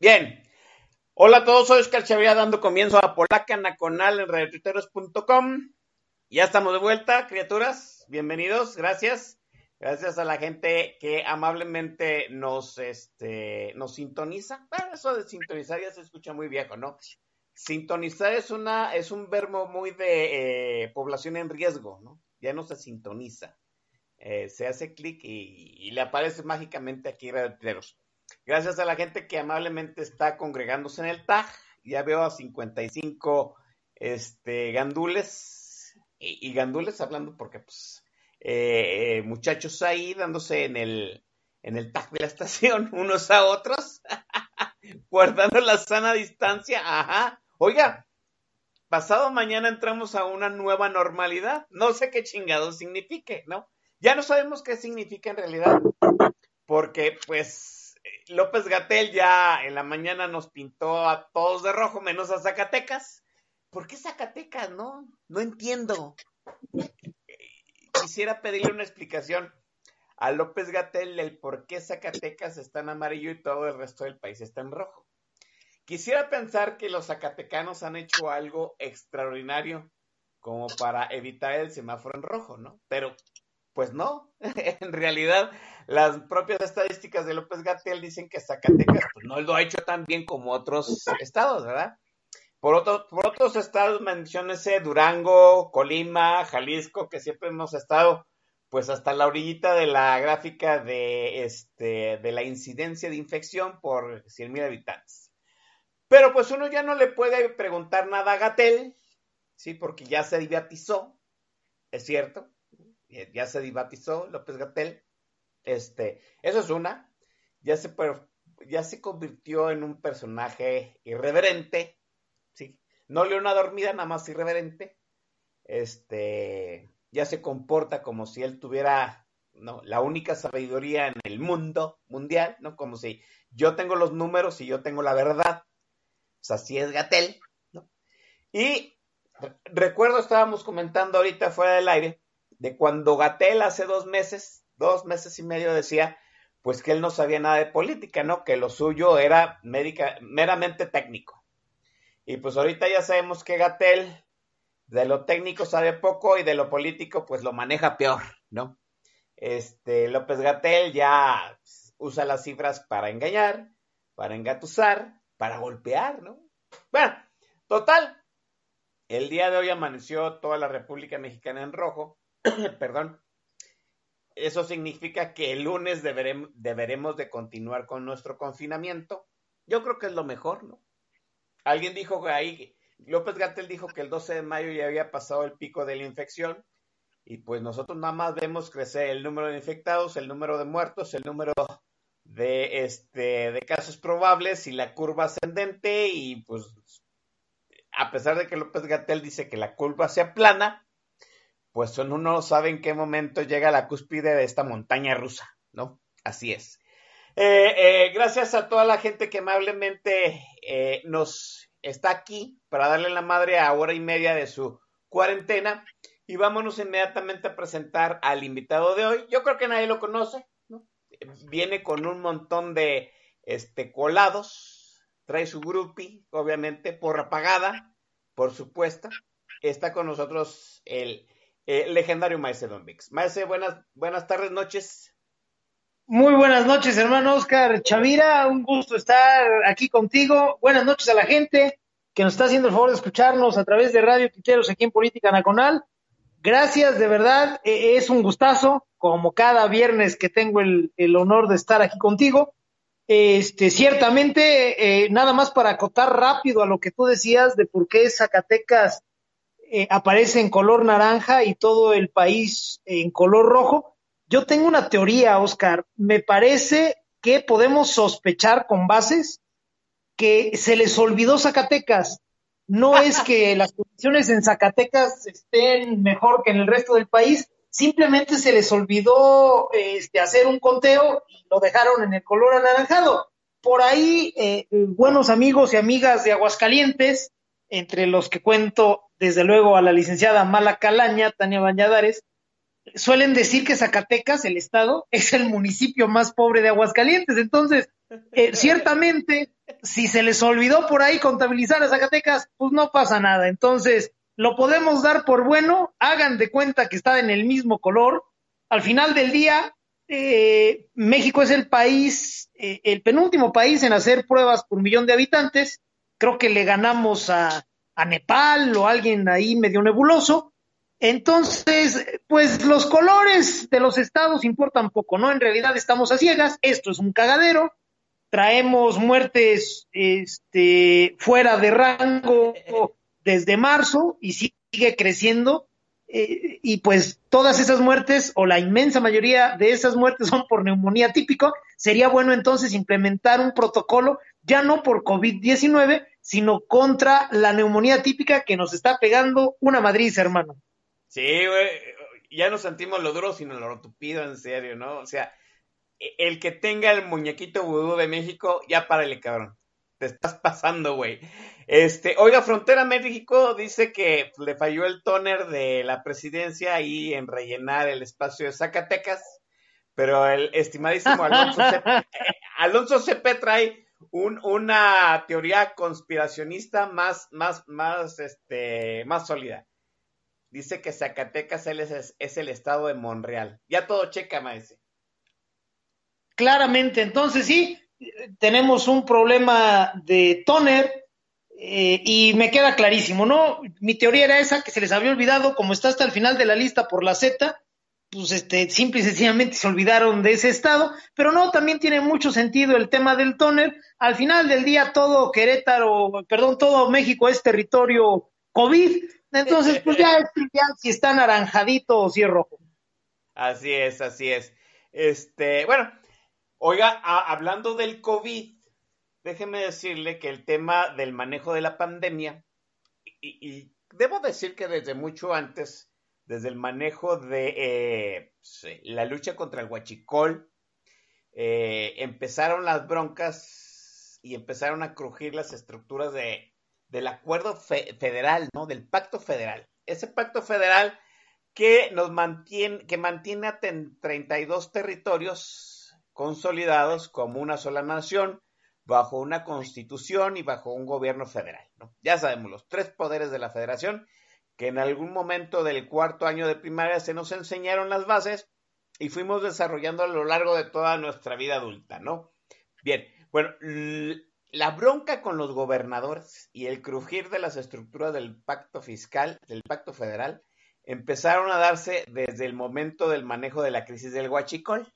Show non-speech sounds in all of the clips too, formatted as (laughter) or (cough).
Bien. Hola a todos, soy Oscar Chavía dando comienzo a Polaca Nacional en radiotuiteros.com. Ya estamos de vuelta, criaturas. Bienvenidos, gracias. Gracias a la gente que amablemente nos, este, nos sintoniza. Bueno, eso de sintonizar ya se escucha muy viejo, ¿no? Sintonizar es una, es un verbo muy de eh, población en riesgo, ¿no? Ya no se sintoniza. Eh, se hace clic y, y, le aparece mágicamente aquí radiotuiteros. Gracias a la gente que amablemente está congregándose en el TAG. Ya veo a 55 este, gandules. Y, y gandules hablando porque, pues, eh, eh, muchachos ahí dándose en el, en el TAG de la (laughs) estación, unos a otros, (laughs) guardando la sana distancia. Ajá. Oiga, pasado mañana entramos a una nueva normalidad. No sé qué chingado signifique, ¿no? Ya no sabemos qué significa en realidad. Porque, pues, López Gatel ya en la mañana nos pintó a todos de rojo, menos a Zacatecas. ¿Por qué Zacatecas? No, no entiendo. Quisiera pedirle una explicación a López Gatel el por qué Zacatecas está en amarillo y todo el resto del país está en rojo. Quisiera pensar que los zacatecanos han hecho algo extraordinario como para evitar el semáforo en rojo, ¿no? Pero pues no, (laughs) en realidad las propias estadísticas de López Gatel dicen que Zacatecas pues, no lo ha hecho tan bien como otros estados, ¿verdad? Por, otro, por otros estados, menciónese Durango, Colima, Jalisco, que siempre hemos estado pues hasta la orillita de la gráfica de, este, de la incidencia de infección por 100 mil habitantes. Pero pues uno ya no le puede preguntar nada a Gatel, ¿sí? Porque ya se divatizó, es cierto, ya se divatizó López Gatel. Este, eso es una. Ya se, ya se convirtió en un personaje irreverente. ¿sí? No le una dormida, nada más irreverente. Este, ya se comporta como si él tuviera ¿no? la única sabiduría en el mundo mundial, ¿no? Como si yo tengo los números y yo tengo la verdad. O así es Gatel, ¿no? Y recuerdo, estábamos comentando ahorita fuera del aire, de cuando Gatel hace dos meses, dos meses y medio decía, pues que él no sabía nada de política, ¿no? Que lo suyo era médica, meramente técnico. Y pues ahorita ya sabemos que Gatel de lo técnico sabe poco y de lo político pues lo maneja peor, ¿no? Este López Gatel ya usa las cifras para engañar, para engatusar, para golpear, ¿no? Bueno, total. El día de hoy amaneció toda la República Mexicana en rojo (coughs) perdón, eso significa que el lunes deberemos, de continuar con nuestro confinamiento. Yo creo que es lo mejor, ¿no? Alguien dijo que ahí, López Gatel dijo que el 12 de mayo ya había pasado el pico de la infección y pues nosotros nada más vemos crecer el número de infectados, el número de muertos, el número de, este, de casos probables y la curva ascendente y pues a pesar de que López Gatel dice que la curva sea plana, pues uno no sabe en qué momento llega la cúspide de esta montaña rusa, ¿no? Así es. Eh, eh, gracias a toda la gente que amablemente eh, nos está aquí para darle la madre a hora y media de su cuarentena. Y vámonos inmediatamente a presentar al invitado de hoy. Yo creo que nadie lo conoce, ¿no? Viene con un montón de este, colados, trae su grupi, obviamente, porra pagada, por supuesto. Está con nosotros el, legendario Maese Don Vix. Maese, buenas, buenas tardes, noches. Muy buenas noches, hermano Oscar Chavira. Un gusto estar aquí contigo. Buenas noches a la gente que nos está haciendo el favor de escucharnos a través de Radio Quiteros aquí en Política Nacional. Gracias, de verdad, e, es un gustazo, como cada viernes que tengo el, honor de estar aquí contigo. Este, ciertamente, eh, nada más para acotar rápido a lo que tú decías de por qué Zacatecas eh, aparece en color naranja y todo el país en color rojo. Yo tengo una teoría, Oscar. Me parece que podemos sospechar con bases que se les olvidó Zacatecas. No es que (laughs) las condiciones en Zacatecas estén mejor que en el resto del país, simplemente se les olvidó este, hacer un conteo y lo dejaron en el color anaranjado. Por ahí, eh, buenos amigos y amigas de Aguascalientes, entre los que cuento desde luego a la licenciada Mala Calaña, Tania Bañadares, suelen decir que Zacatecas, el estado, es el municipio más pobre de Aguascalientes. Entonces, eh, (laughs) ciertamente, si se les olvidó por ahí contabilizar a Zacatecas, pues no pasa nada. Entonces, lo podemos dar por bueno, hagan de cuenta que está en el mismo color. Al final del día, eh, México es el país, eh, el penúltimo país en hacer pruebas por millón de habitantes. Creo que le ganamos a, a Nepal o alguien ahí medio nebuloso. Entonces, pues los colores de los estados importan poco, ¿no? En realidad estamos a ciegas, esto es un cagadero, traemos muertes este, fuera de rango desde marzo y sigue creciendo. Eh, y pues todas esas muertes o la inmensa mayoría de esas muertes son por neumonía típico. Sería bueno entonces implementar un protocolo ya no por COVID-19, sino contra la neumonía típica que nos está pegando una Madrid, hermano. Sí, güey, ya no sentimos lo duro, sino lo tupido, en serio, ¿no? O sea, el que tenga el muñequito vudú de México, ya párale, cabrón. Te estás pasando, güey. Este, oiga, Frontera México dice que le falló el tóner de la presidencia ahí en rellenar el espacio de Zacatecas, pero el estimadísimo Alonso (laughs) eh, Alonso Cepe trae una teoría conspiracionista más, más, más, este, más sólida. Dice que Zacatecas es, es el estado de Monreal. Ya todo checa, maese. Claramente, entonces sí, tenemos un problema de toner eh, y me queda clarísimo, ¿no? Mi teoría era esa, que se les había olvidado, como está hasta el final de la lista por la Z, pues este, simple y sencillamente se olvidaron de ese estado, pero no, también tiene mucho sentido el tema del tóner. Al final del día todo Querétaro, perdón, todo México es territorio COVID, entonces pues ya es si está naranjadito o si es rojo. Así es, así es. Este, bueno, oiga, hablando del COVID, déjeme decirle que el tema del manejo de la pandemia, y debo decir que desde mucho antes, desde el manejo de eh, la lucha contra el huachicol, eh, empezaron las broncas y empezaron a crujir las estructuras de, del acuerdo federal, ¿no? Del pacto federal. Ese pacto federal que nos mantiene, que mantiene a 32 territorios consolidados como una sola nación, bajo una constitución y bajo un gobierno federal, ¿no? Ya sabemos, los tres poderes de la federación que en algún momento del cuarto año de primaria se nos enseñaron las bases y fuimos desarrollando a lo largo de toda nuestra vida adulta, ¿no? Bien, bueno, la bronca con los gobernadores y el crujir de las estructuras del pacto fiscal, del pacto federal, empezaron a darse desde el momento del manejo de la crisis del huachicol.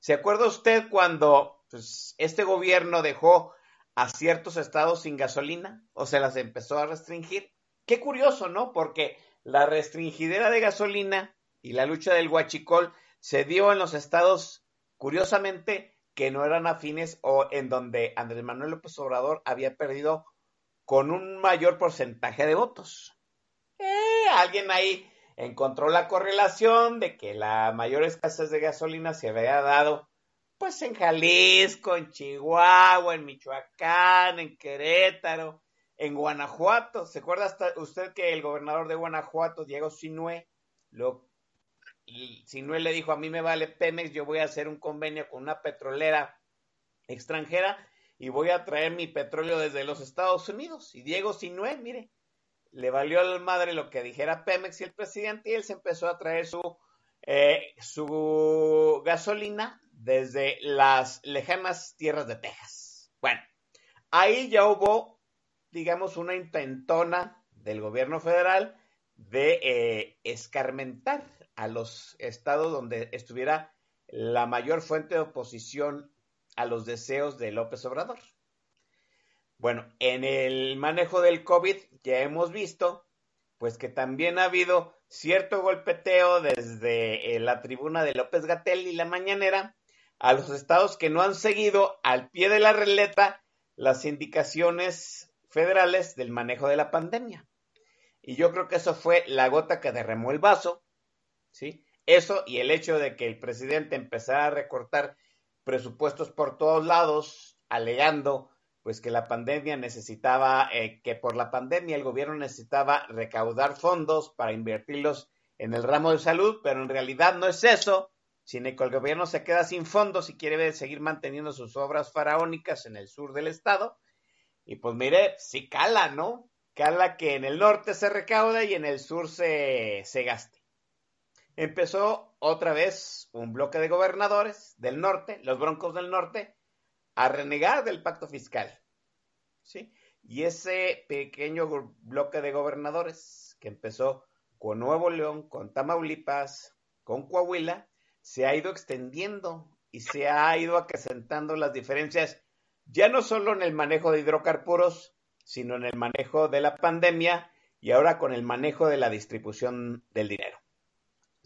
¿Se acuerda usted cuando pues, este gobierno dejó a ciertos estados sin gasolina o se las empezó a restringir? Qué curioso, ¿no? Porque la restringidera de gasolina y la lucha del huachicol se dio en los estados, curiosamente, que no eran afines o en donde Andrés Manuel López Obrador había perdido con un mayor porcentaje de votos. Eh, alguien ahí encontró la correlación de que la mayor escasez de gasolina se había dado pues en Jalisco, en Chihuahua, en Michoacán, en Querétaro, en Guanajuato. ¿Se acuerda usted que el gobernador de Guanajuato, Diego Sinue, lo, le dijo, a mí me vale Pemex, yo voy a hacer un convenio con una petrolera extranjera y voy a traer mi petróleo desde los Estados Unidos. Y Diego Sinué, mire, le valió al madre lo que dijera Pemex y el presidente y él se empezó a traer su, eh, su gasolina desde las lejanas tierras de Texas. Bueno, ahí ya hubo, digamos, una intentona del gobierno federal de eh, escarmentar a los estados donde estuviera la mayor fuente de oposición a los deseos de López Obrador. Bueno, en el manejo del COVID ya hemos visto, pues que también ha habido cierto golpeteo desde eh, la tribuna de López Gatel y la mañanera a los estados que no han seguido al pie de la releta las indicaciones federales del manejo de la pandemia. Y yo creo que eso fue la gota que derramó el vaso, ¿sí? Eso y el hecho de que el presidente empezara a recortar presupuestos por todos lados, alegando pues que la pandemia necesitaba, eh, que por la pandemia el gobierno necesitaba recaudar fondos para invertirlos en el ramo de salud, pero en realidad no es eso, sino que el gobierno se queda sin fondos y quiere seguir manteniendo sus obras faraónicas en el sur del estado. Y pues mire, sí cala, ¿no? Cala que en el norte se recauda y en el sur se, se gaste empezó otra vez un bloque de gobernadores del norte, los broncos del norte, a renegar del pacto fiscal. ¿sí? Y ese pequeño bloque de gobernadores que empezó con Nuevo León, con Tamaulipas, con Coahuila, se ha ido extendiendo y se ha ido acrecentando las diferencias, ya no solo en el manejo de hidrocarburos, sino en el manejo de la pandemia y ahora con el manejo de la distribución del dinero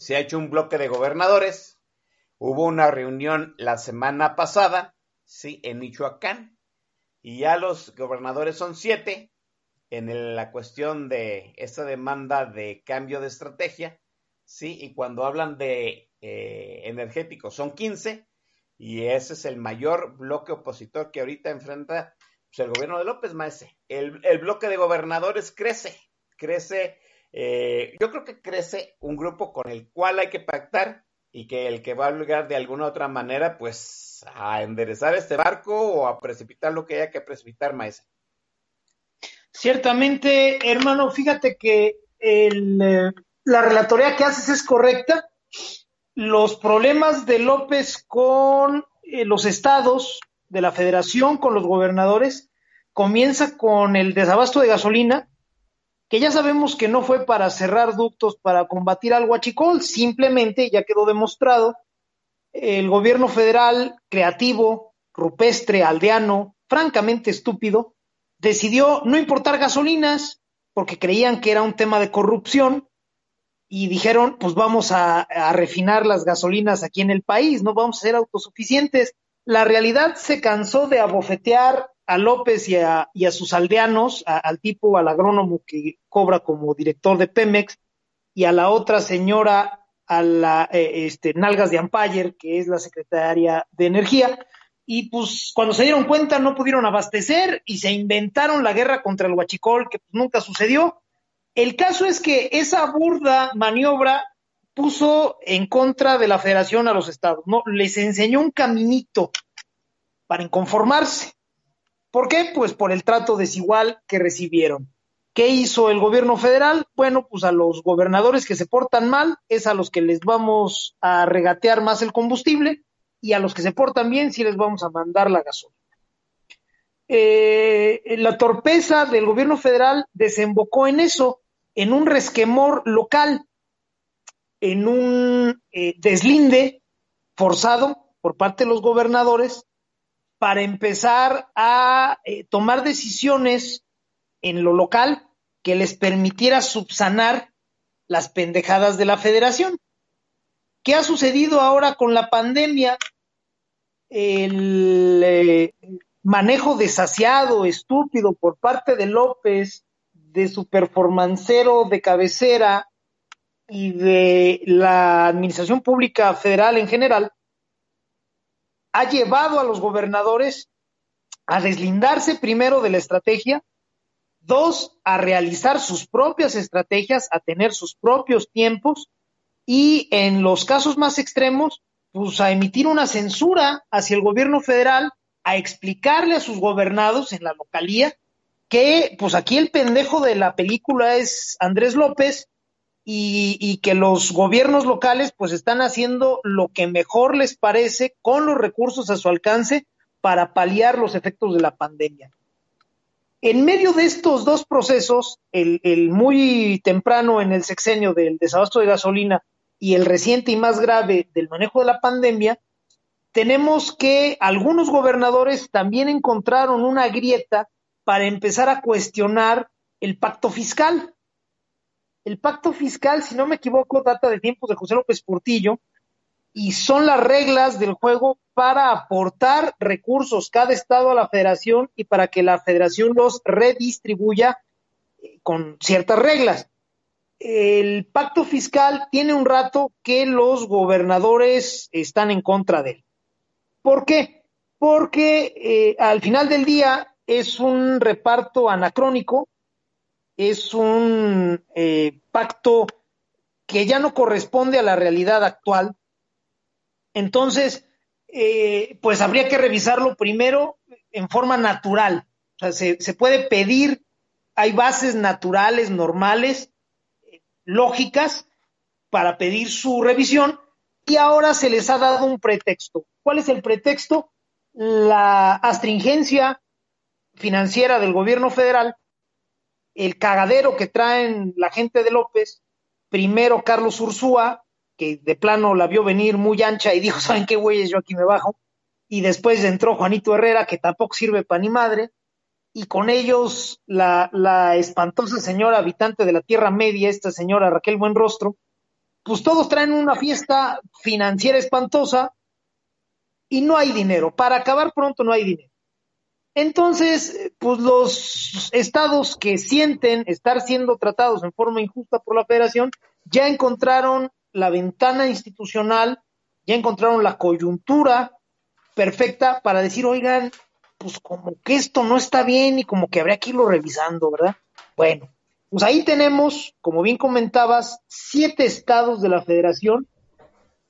se ha hecho un bloque de gobernadores. Hubo una reunión la semana pasada, sí, en Michoacán, y ya los gobernadores son siete en la cuestión de esta demanda de cambio de estrategia, sí, y cuando hablan de eh, energéticos son 15, y ese es el mayor bloque opositor que ahorita enfrenta pues, el gobierno de López Maese. El, bloque de gobernadores crece, crece eh, yo creo que crece un grupo con el cual hay que pactar y que el que va a obligar de alguna otra manera, pues, a enderezar este barco o a precipitar lo que haya que precipitar, maestro. Ciertamente, hermano, fíjate que el, eh, la relatoría que haces es correcta. Los problemas de López con eh, los estados de la federación, con los gobernadores, comienza con el desabasto de gasolina, que ya sabemos que no fue para cerrar ductos para combatir al huachicol, simplemente ya quedó demostrado, el gobierno federal creativo, rupestre, aldeano, francamente estúpido, decidió no importar gasolinas porque creían que era un tema de corrupción y dijeron, pues vamos a, a refinar las gasolinas aquí en el país, no vamos a ser autosuficientes. La realidad se cansó de abofetear a López y a, sus aldeanos, al tipo, al agrónomo que cobra como director de Pemex, y a la otra señora, a la eh, este, Nalgas de Ampayer, que es la secretaria de Energía, y pues cuando se dieron cuenta no pudieron abastecer y se inventaron la guerra contra el huachicol, que pues, nunca sucedió. El caso es que esa burda maniobra puso en contra de la federación a los estados, ¿no? Les enseñó un caminito para inconformarse. ¿Por qué? Pues por el trato desigual que recibieron. ¿Qué hizo el gobierno federal? Bueno, pues a los gobernadores que se portan mal es a los que les vamos a regatear más el combustible y a los que se portan bien sí les vamos a mandar la gasolina. Eh, la torpeza del gobierno federal desembocó en eso, en un resquemor local, en un eh, deslinde forzado por parte de los gobernadores para empezar a eh, tomar decisiones en lo local que les permitiera subsanar las pendejadas de la federación. ¿Qué ha sucedido ahora con la pandemia? El eh, manejo desasiado, estúpido por parte de López, de su performancero de cabecera y de la administración pública federal en general, ha llevado a los gobernadores a deslindarse primero de la estrategia, dos, a realizar sus propias estrategias, a tener sus propios tiempos y en los casos más extremos, pues a emitir una censura hacia el gobierno federal a explicarle a sus gobernados en la localía que pues aquí el pendejo de la película es Andrés López y, y, que los gobiernos locales pues están haciendo lo que mejor les parece con los recursos a su alcance para paliar los efectos de la pandemia. En medio de estos dos procesos, el, el muy temprano en el sexenio del desabasto de gasolina y el reciente y más grave del manejo de la pandemia, tenemos que algunos gobernadores también encontraron una grieta para empezar a cuestionar el pacto fiscal. El pacto fiscal, si no me equivoco, data de tiempos de José López Portillo y son las reglas del juego para aportar recursos cada estado a la federación y para que la federación los redistribuya eh, con ciertas reglas. El pacto fiscal tiene un rato que los gobernadores están en contra de él. ¿Por qué? Porque eh, al final del día es un reparto anacrónico, es un eh, pacto que ya no corresponde a la realidad actual. Entonces, eh, pues habría que revisarlo primero en forma natural. O sea, se, se puede pedir, hay bases naturales, normales, lógicas, para pedir su revisión, y ahora se les ha dado un pretexto. ¿Cuál es el pretexto? La astringencia financiera del gobierno federal, el cagadero que traen la gente de López, primero Carlos Ursúa, que de plano la vio venir muy ancha y dijo, ¿saben qué güeyes? Yo aquí me bajo. Y después entró Juanito Herrera, que tampoco sirve para ni madre. Y con ellos la, la espantosa señora habitante de la Tierra Media, esta señora Raquel Buenrostro, pues todos traen una fiesta financiera espantosa y no hay dinero. Para acabar pronto no hay dinero. Entonces, pues los estados que sienten estar siendo tratados en forma injusta por la federación ya encontraron la ventana institucional, ya encontraron la coyuntura perfecta para decir, oigan, pues como que esto no está bien y como que habría que irlo revisando, ¿verdad? Bueno, pues ahí tenemos, como bien comentabas, siete estados de la federación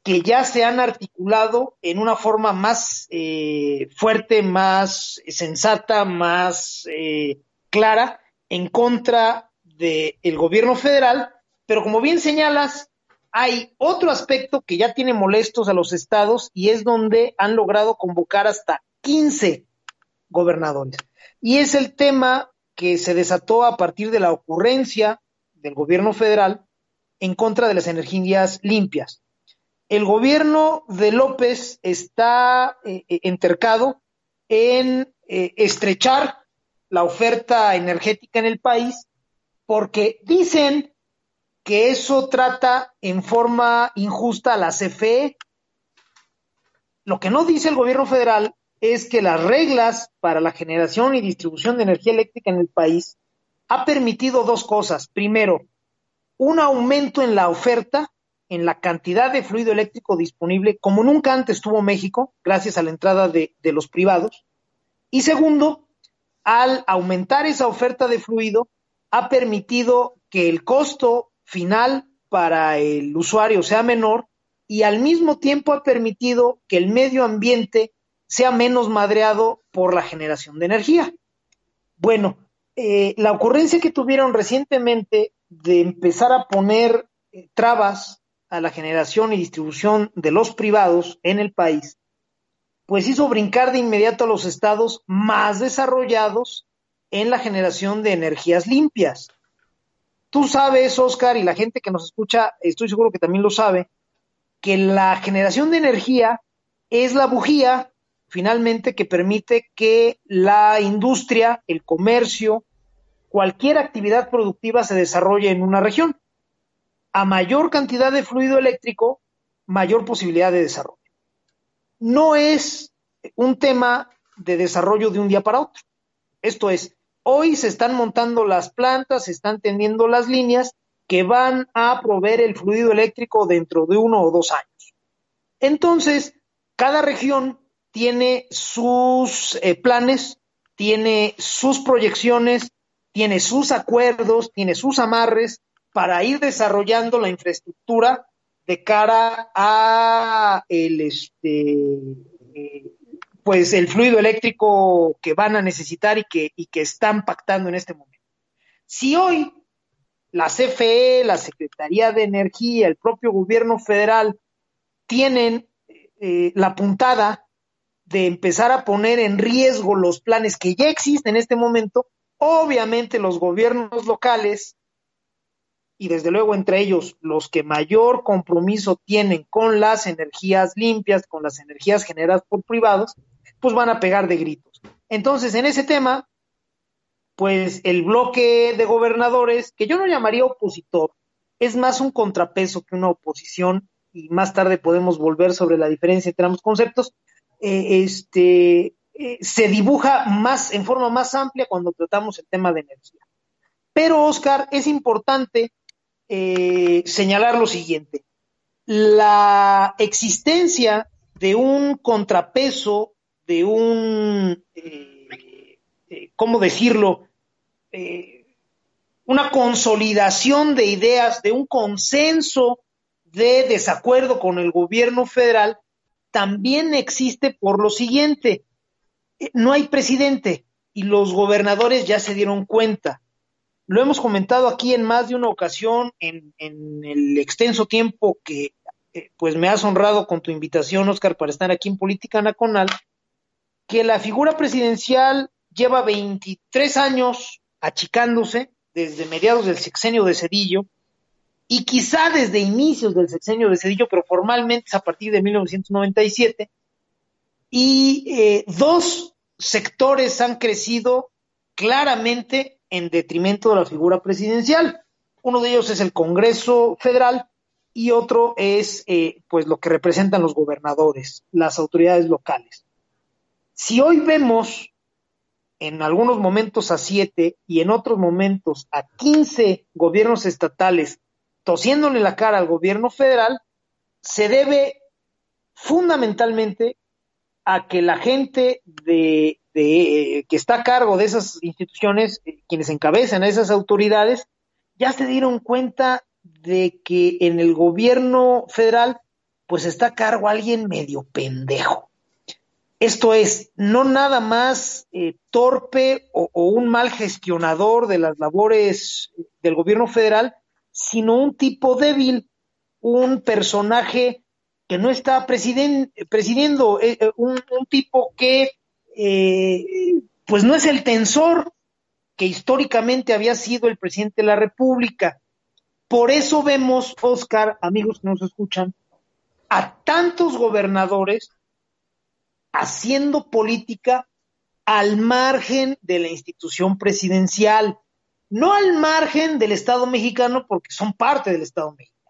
que ya se han articulado en una forma más eh, fuerte, más sensata, más eh, clara en contra del gobierno federal, pero como bien señalas, hay otro aspecto que ya tiene molestos a los estados y es donde han logrado convocar hasta 15 gobernadores. Y es el tema que se desató a partir de la ocurrencia del gobierno federal en contra de las energías limpias el gobierno de López está eh, eh, entercado en eh, estrechar la oferta energética en el país porque dicen que eso trata en forma injusta a la CFE. Lo que no dice el gobierno federal es que las reglas para la generación y distribución de energía eléctrica en el país ha permitido dos cosas. Primero, un aumento en la oferta en la cantidad de fluido eléctrico disponible como nunca antes tuvo México, gracias a la entrada de, los privados. Y segundo, al aumentar esa oferta de fluido, ha permitido que el costo final para el usuario sea menor y al mismo tiempo ha permitido que el medio ambiente sea menos madreado por la generación de energía. Bueno, eh, la ocurrencia que tuvieron recientemente de empezar a poner eh, trabas a la generación y distribución de los privados en el país, pues hizo brincar de inmediato a los estados más desarrollados en la generación de energías limpias. Tú sabes, Oscar, y la gente que nos escucha, estoy seguro que también lo sabe, que la generación de energía es la bujía finalmente que permite que la industria, el comercio, cualquier actividad productiva se desarrolle en una región a mayor cantidad de fluido eléctrico, mayor posibilidad de desarrollo. No es un tema de desarrollo de un día para otro. Esto es, hoy se están montando las plantas, se están tendiendo las líneas que van a proveer el fluido eléctrico dentro de uno o dos años. Entonces, cada región tiene sus eh, planes, tiene sus proyecciones, tiene sus acuerdos, tiene sus amarres para ir desarrollando la infraestructura de cara a el este pues el fluido eléctrico que van a necesitar y que, y que están pactando en este momento. Si hoy la CFE, la Secretaría de Energía, el propio gobierno federal tienen eh, la puntada de empezar a poner en riesgo los planes que ya existen en este momento, obviamente los gobiernos locales y desde luego entre ellos los que mayor compromiso tienen con las energías limpias, con las energías generadas por privados, pues van a pegar de gritos. Entonces, en ese tema, pues el bloque de gobernadores, que yo no llamaría opositor, es más un contrapeso que una oposición, y más tarde podemos volver sobre la diferencia entre ambos conceptos, eh, este, eh, se dibuja más en forma más amplia cuando tratamos el tema de energía. Pero, Oscar, es importante eh, señalar lo siguiente. La existencia de un contrapeso, de un, ¿cómo decirlo? una consolidación de ideas, de un consenso de desacuerdo con el gobierno federal, también existe por lo siguiente, eh, no hay presidente y los gobernadores ya se dieron cuenta. Lo hemos comentado aquí en más de una ocasión en, el extenso tiempo que eh, pues me has honrado con tu invitación, Oscar, para estar aquí en Política Nacional, que la figura presidencial lleva 23 años achicándose desde mediados del sexenio de Cedillo, y quizá desde inicios del sexenio de Cedillo, pero formalmente es a partir de 1997, y eh, dos sectores han crecido claramente en detrimento de la figura presidencial. Uno de ellos es el Congreso Federal y otro es eh, pues lo que representan los gobernadores, las autoridades locales. Si hoy vemos en algunos momentos a siete y en otros momentos a quince gobiernos estatales tosiéndole la cara al gobierno federal, se debe fundamentalmente a que la gente de, que está a cargo de esas instituciones, eh, quienes encabezan a esas autoridades, ya se dieron cuenta de que en el gobierno federal pues está a cargo alguien medio pendejo. Esto es, no nada más eh, torpe o, un mal gestionador de las labores del gobierno federal, sino un tipo débil, un personaje que no está presidiendo, eh, eh, un, tipo que eh, pues no es el tensor que históricamente había sido el presidente de la República. Por eso vemos, Oscar, amigos que nos escuchan, a tantos gobernadores haciendo política al margen de la institución presidencial no al margen del Estado mexicano porque son parte del Estado mexicano,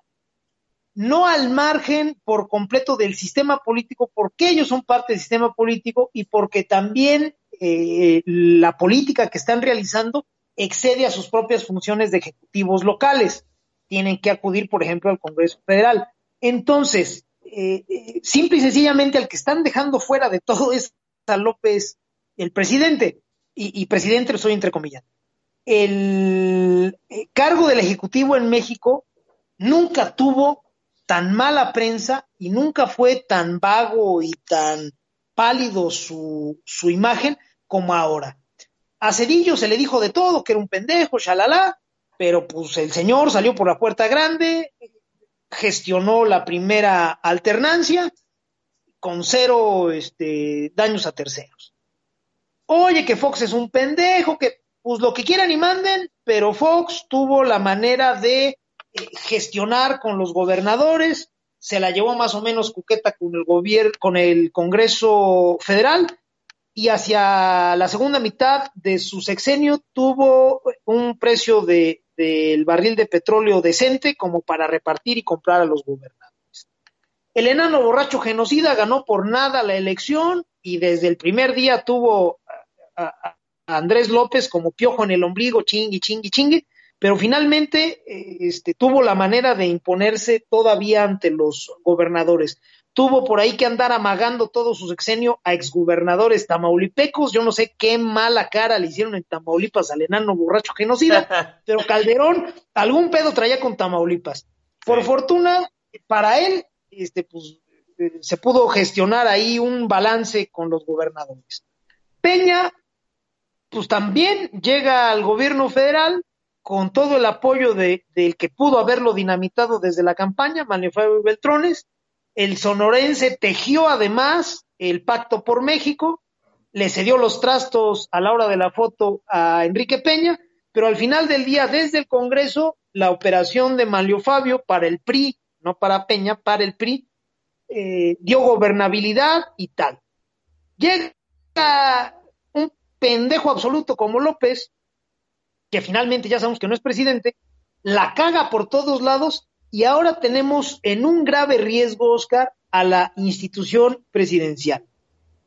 no al margen por completo del sistema político porque ellos son parte del sistema político y porque también eh, la política que están realizando excede a sus propias funciones de ejecutivos locales. Tienen que acudir, por ejemplo, al Congreso Federal. Entonces, eh, eh, simple y sencillamente al que están dejando fuera de todo es a López, el presidente, y, presidente lo soy entrecomillando el eh, cargo del Ejecutivo en México nunca tuvo tan mala prensa y nunca fue tan vago y tan pálido su, su imagen como ahora. A Cedillo se le dijo de todo, que era un pendejo, shalala, pero pues el señor salió por la puerta grande, gestionó la primera alternancia con cero este, daños a terceros. Oye, que Fox es un pendejo, que pues lo que quieran y manden, pero Fox tuvo la manera de gestionar con los gobernadores, se la llevó más o menos cuqueta con el gobierno, con el Congreso Federal, y hacia la segunda mitad de su sexenio tuvo un precio de, del barril de petróleo decente como para repartir y comprar a los gobernadores. El enano borracho genocida ganó por nada la elección y desde el primer día tuvo Andrés López como piojo en el ombligo, chingui, chingui, chingui, pero finalmente eh, este, tuvo la manera de imponerse todavía ante los gobernadores. Tuvo por ahí que andar amagando todo su sexenio a exgobernadores tamaulipecos. Yo no sé qué mala cara le hicieron en Tamaulipas al enano borracho genocida, (laughs) pero Calderón algún pedo traía con Tamaulipas. Por fortuna, para él, este, pues, eh, se pudo gestionar ahí un balance con los gobernadores. Peña, pues también llega al gobierno federal con todo el apoyo de, del que pudo haberlo dinamitado desde la campaña, Manuel Fabio Beltrones. El sonorense tejió además el pacto por México, le cedió los trastos a la hora de la foto a Enrique Peña, pero al final del día, desde el Congreso, la operación de Manlio Fabio para el PRI, no para Peña, para el PRI, eh, dio gobernabilidad y tal. Llega un pendejo absoluto como López, que finalmente ya sabemos que no es presidente, la caga por todos lados y ahora tenemos en un grave riesgo, Oscar, a la institución presidencial.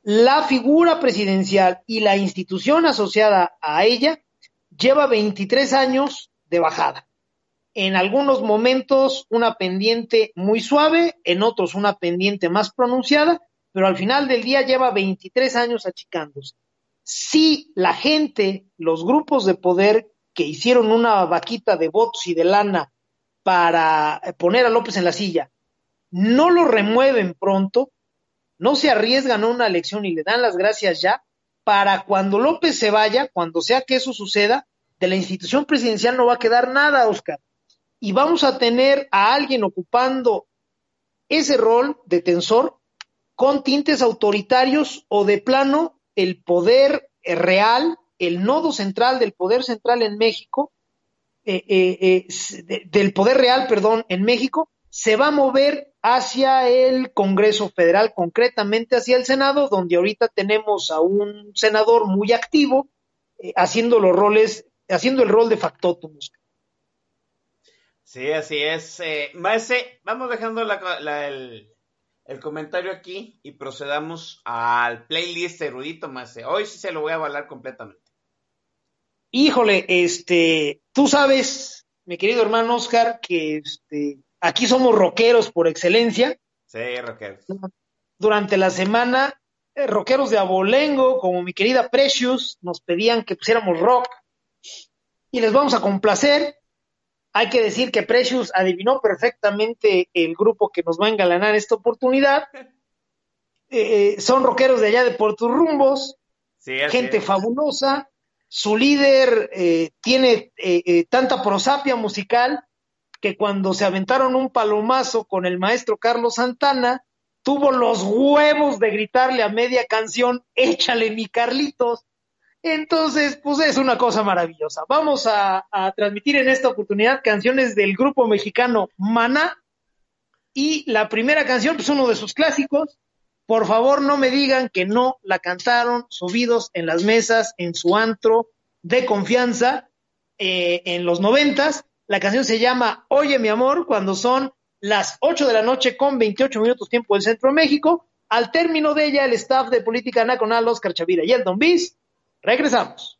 La figura presidencial y la institución asociada a ella lleva 23 años de bajada. En algunos momentos una pendiente muy suave, en otros una pendiente más pronunciada, pero al final del día lleva 23 años achicándose. Si la gente, los grupos de poder que hicieron una vaquita de votos y de lana para poner a López en la silla, no lo remueven pronto, no se arriesgan a una elección y le dan las gracias ya, para cuando López se vaya, cuando sea que eso suceda, de la institución presidencial no va a quedar nada, Oscar. Y vamos a tener a alguien ocupando ese rol de tensor con tintes autoritarios o de plano el poder real el nodo central del poder central en México, eh, eh, eh, del poder real, perdón, en México, se va a mover hacia el Congreso Federal, concretamente hacia el Senado, donde ahorita tenemos a un senador muy activo haciendo los roles, haciendo el rol de factotum. Sí, así es. Maese, vamos dejando el, el comentario aquí y procedamos al playlist erudito, Maese. Hoy sí se lo voy a avalar completamente. Híjole, este, tú sabes, mi querido hermano Oscar, que este, aquí somos rockeros por excelencia. Sí, rockeros. Durante la semana, eh, rockeros de abolengo, como mi querida Precious, nos pedían que pusiéramos rock y les vamos a complacer. Hay que decir que Precious adivinó perfectamente el grupo que nos va a engalanar esta oportunidad. (laughs) Eh, eh, son rockeros de allá de Puerto Rumbos, gente fabulosa, su líder eh, tiene eh, eh, tanta prosapia musical que cuando se aventaron un palomazo con el maestro Carlos Santana, tuvo los huevos de gritarle a media canción, échale mi Carlitos. Entonces, pues es una cosa maravillosa. Vamos a, a transmitir en esta oportunidad canciones del grupo mexicano Maná. Y la primera canción, pues uno de sus clásicos, por favor, no me digan que no la cantaron subidos en las mesas, en su antro de confianza eh, en los noventas. La canción se llama Oye mi amor, cuando son las 8 de la noche con 28 minutos tiempo del Centro de México. Al término de ella, el staff de Política Nacional, Oscar Chavira y el Don Bis, regresamos.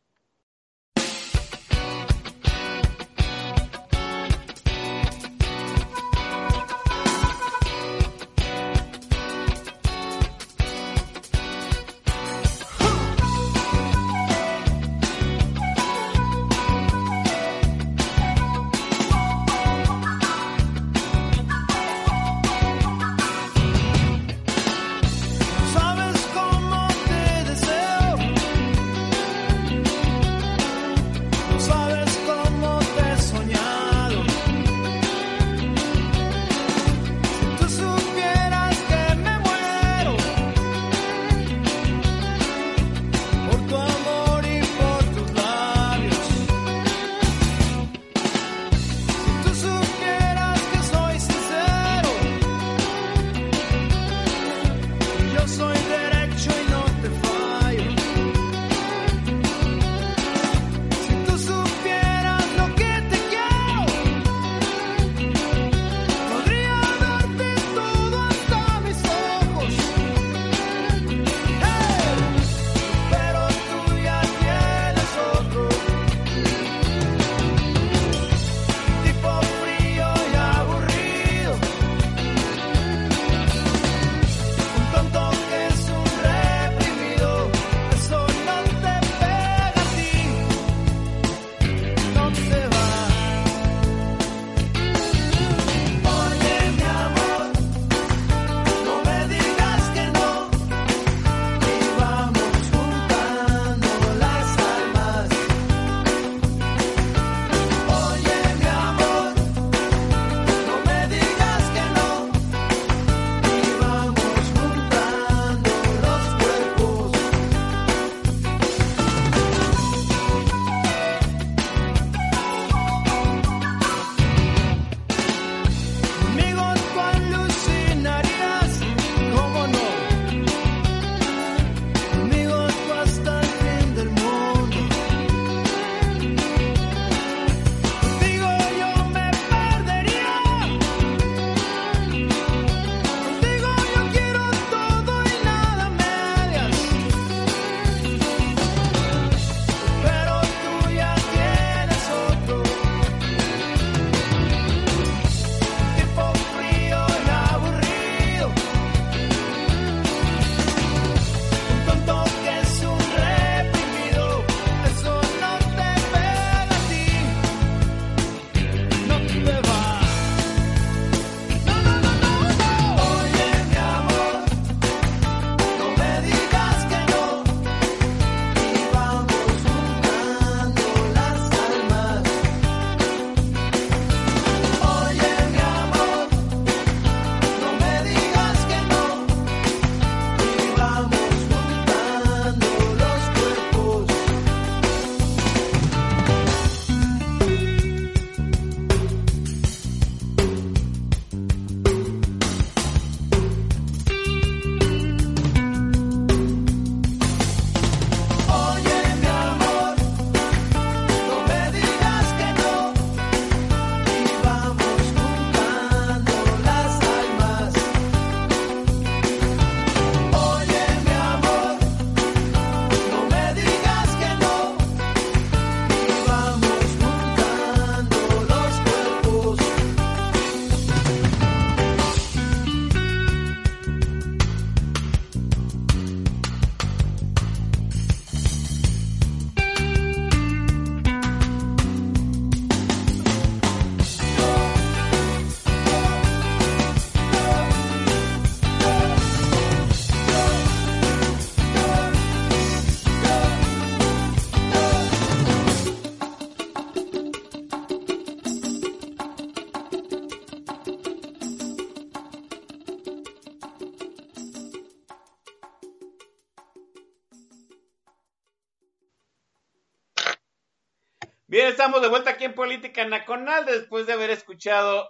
Estamos de vuelta aquí en Política Nacional después de haber escuchado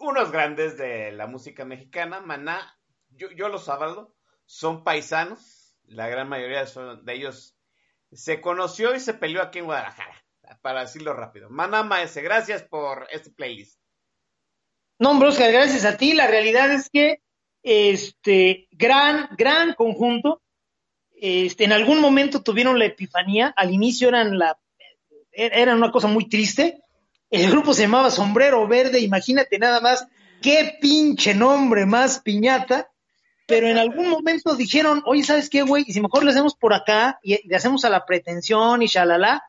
unos grandes de la música mexicana, Maná, yo, los avalo, son paisanos, la gran mayoría de ellos se conoció y se peleó aquí en Guadalajara, para decirlo rápido. Maná Maese, gracias por este playlist. No, hombre, Oscar, gracias a ti. La realidad es que este gran, gran conjunto. Este, en algún momento tuvieron la epifanía. Al inicio eran la eran una cosa muy triste. El grupo se llamaba Sombrero Verde, imagínate nada más qué pinche nombre más piñata. Pero en algún momento dijeron, oye, ¿sabes qué, güey? Y si mejor le hacemos por acá y le hacemos a la pretensión y shalala.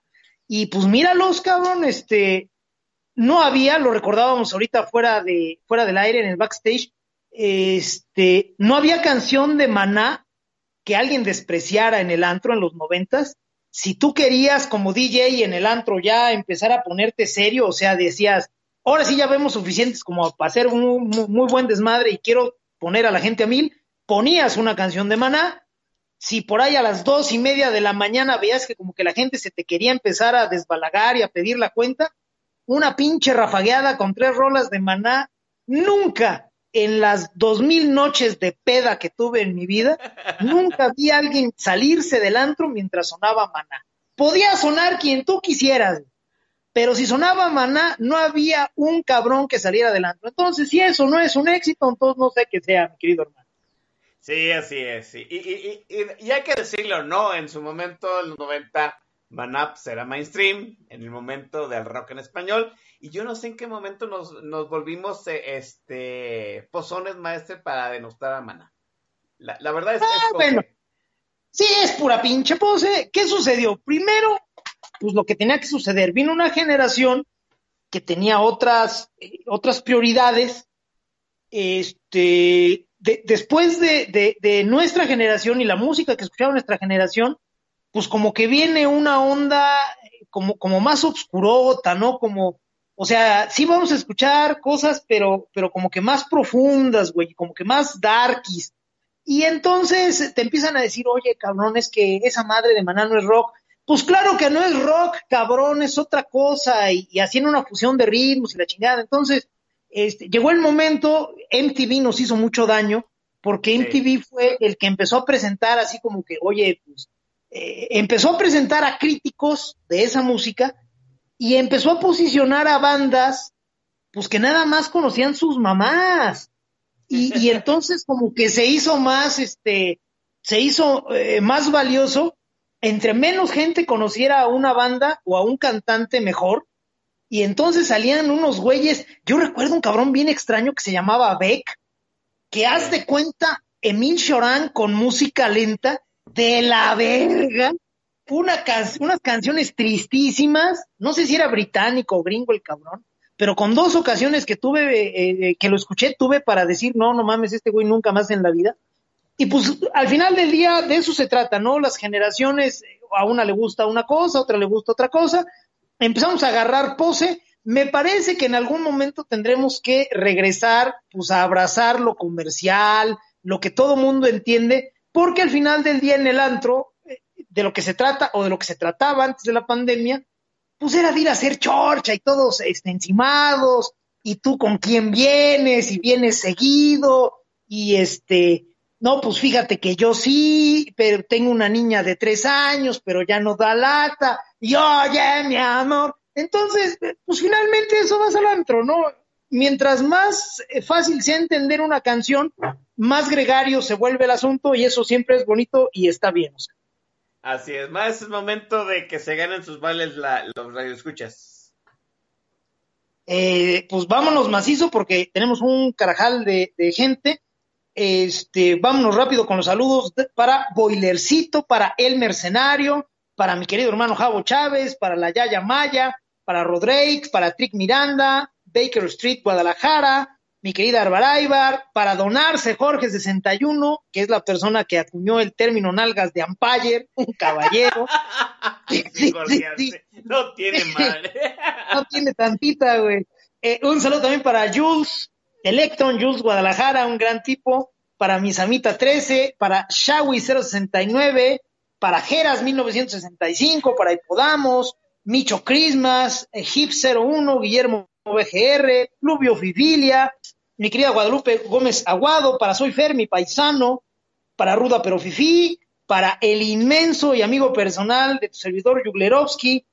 Y pues míralos, cabrón, este, no había, lo recordábamos ahorita fuera de, fuera del aire en el backstage, este, no había canción de Maná que alguien despreciara en el antro en los noventas. Si tú querías como DJ en el antro ya empezar a ponerte serio, o sea, decías, ahora sí ya vemos suficientes como para hacer un muy, buen desmadre y quiero poner a la gente a mil, ponías una canción de Maná. Si por ahí a las dos y media de la mañana veías que como que la gente se te quería empezar a desbalagar y a pedir la cuenta, una pinche rafagueada con tres rolas de maná. Nunca en las dos mil noches de peda que tuve en mi vida, nunca vi a alguien salirse del antro mientras sonaba maná. Podía sonar quien tú quisieras, pero si sonaba maná, no había un cabrón que saliera del antro. Entonces, si eso no es un éxito, entonces no sé qué sea, mi querido hermano. Sí, así es. Sí. Y, y, y, y, hay que decirlo, ¿no? En su momento, el 90, Van Up será mainstream en el momento del rock en español. Y yo no sé en qué momento nos, nos volvimos eh, este pozones maestre para denostar a Maná. La, verdad es, ah, es bueno. Sí, es pura pinche pose. ¿Qué sucedió? Primero, pues lo que tenía que suceder. Vino una generación que tenía otras, eh, otras prioridades. Este, de, después de, de nuestra generación y la música que escuchaba nuestra generación, pues como que viene una onda como, como más obscurota, ¿no? Como, o sea, sí vamos a escuchar cosas, pero, pero como que más profundas, güey, como que más darkies. Y entonces te empiezan a decir, oye, cabrón, es que esa madre de Maná no es rock. Pues claro que no es rock, cabrón, es otra cosa, y, y haciendo una fusión de ritmos y la chingada. Entonces, este, llegó el momento, MTV nos hizo mucho daño, porque MTV sí. fue el que empezó a presentar así como que, oye, pues, eh, empezó a presentar a críticos de esa música y empezó a posicionar a bandas pues que nada más conocían sus mamás. Y, y (laughs) entonces como que se hizo más este se hizo eh, más valioso entre menos gente conociera a una banda o a un cantante mejor. Y entonces salían unos güeyes yo recuerdo un cabrón bien extraño que se llamaba Beck que haz de cuenta Emil Choran con música lenta de la verga, unas canciones tristísimas, no sé si era británico o gringo el cabrón, pero con dos ocasiones que tuve, eh, que lo escuché, tuve para decir, no, no mames, este güey nunca más en la vida. Y pues al final del día de eso se trata, ¿no? Las generaciones, a una le gusta una cosa, a otra le gusta otra cosa, empezamos a agarrar pose, me parece que en algún momento tendremos que regresar, pues a abrazar lo comercial, lo que todo mundo entiende, porque al final del día en el antro, de lo que se trata o de lo que se trataba antes de la pandemia, pues era de ir a hacer chorcha y todos este, encimados, y tú con quién vienes, y vienes seguido, y este, no, pues fíjate que yo sí, pero tengo una niña de tres años, pero ya no da lata, y oye, mi amor. Entonces, pues finalmente eso vas al antro, ¿no? Mientras más fácil sea entender una canción, más gregario se vuelve el asunto y eso siempre es bonito y está bien. Oscar. Así es, más es momento de que se ganen sus vales la, los radioescuchas. Eh, pues vámonos macizo porque tenemos un carajal de, de, gente. Este, vámonos rápido con los saludos de, para Boilercito, para El Mercenario, para mi querido hermano Javo Chávez, para la Yaya Maya, para Rodríguez, para Trick Miranda, Baker Street, Guadalajara, mi querida Arbaraibar, para donarse Jorge 61, que es la persona que acuñó el término nalgas de Ampire, un caballero. (laughs) sí, sí, sí, no tiene madre. (laughs) no tiene tantita, güey. Eh, un saludo también para Jules Electron, Jules Guadalajara, un gran tipo, para Misamita 13, para Shawi 069, para Geras 1965, para Hipodamos, Micho Crismas, Hip 01, Guillermo BGR, Pluvio Fidilia, mi querida Guadalupe Gómez Aguado, para Soy Fer, mi paisano, para Ruda Pero Fifi, para el inmenso y amigo personal de tu servidor Yuglerovsky,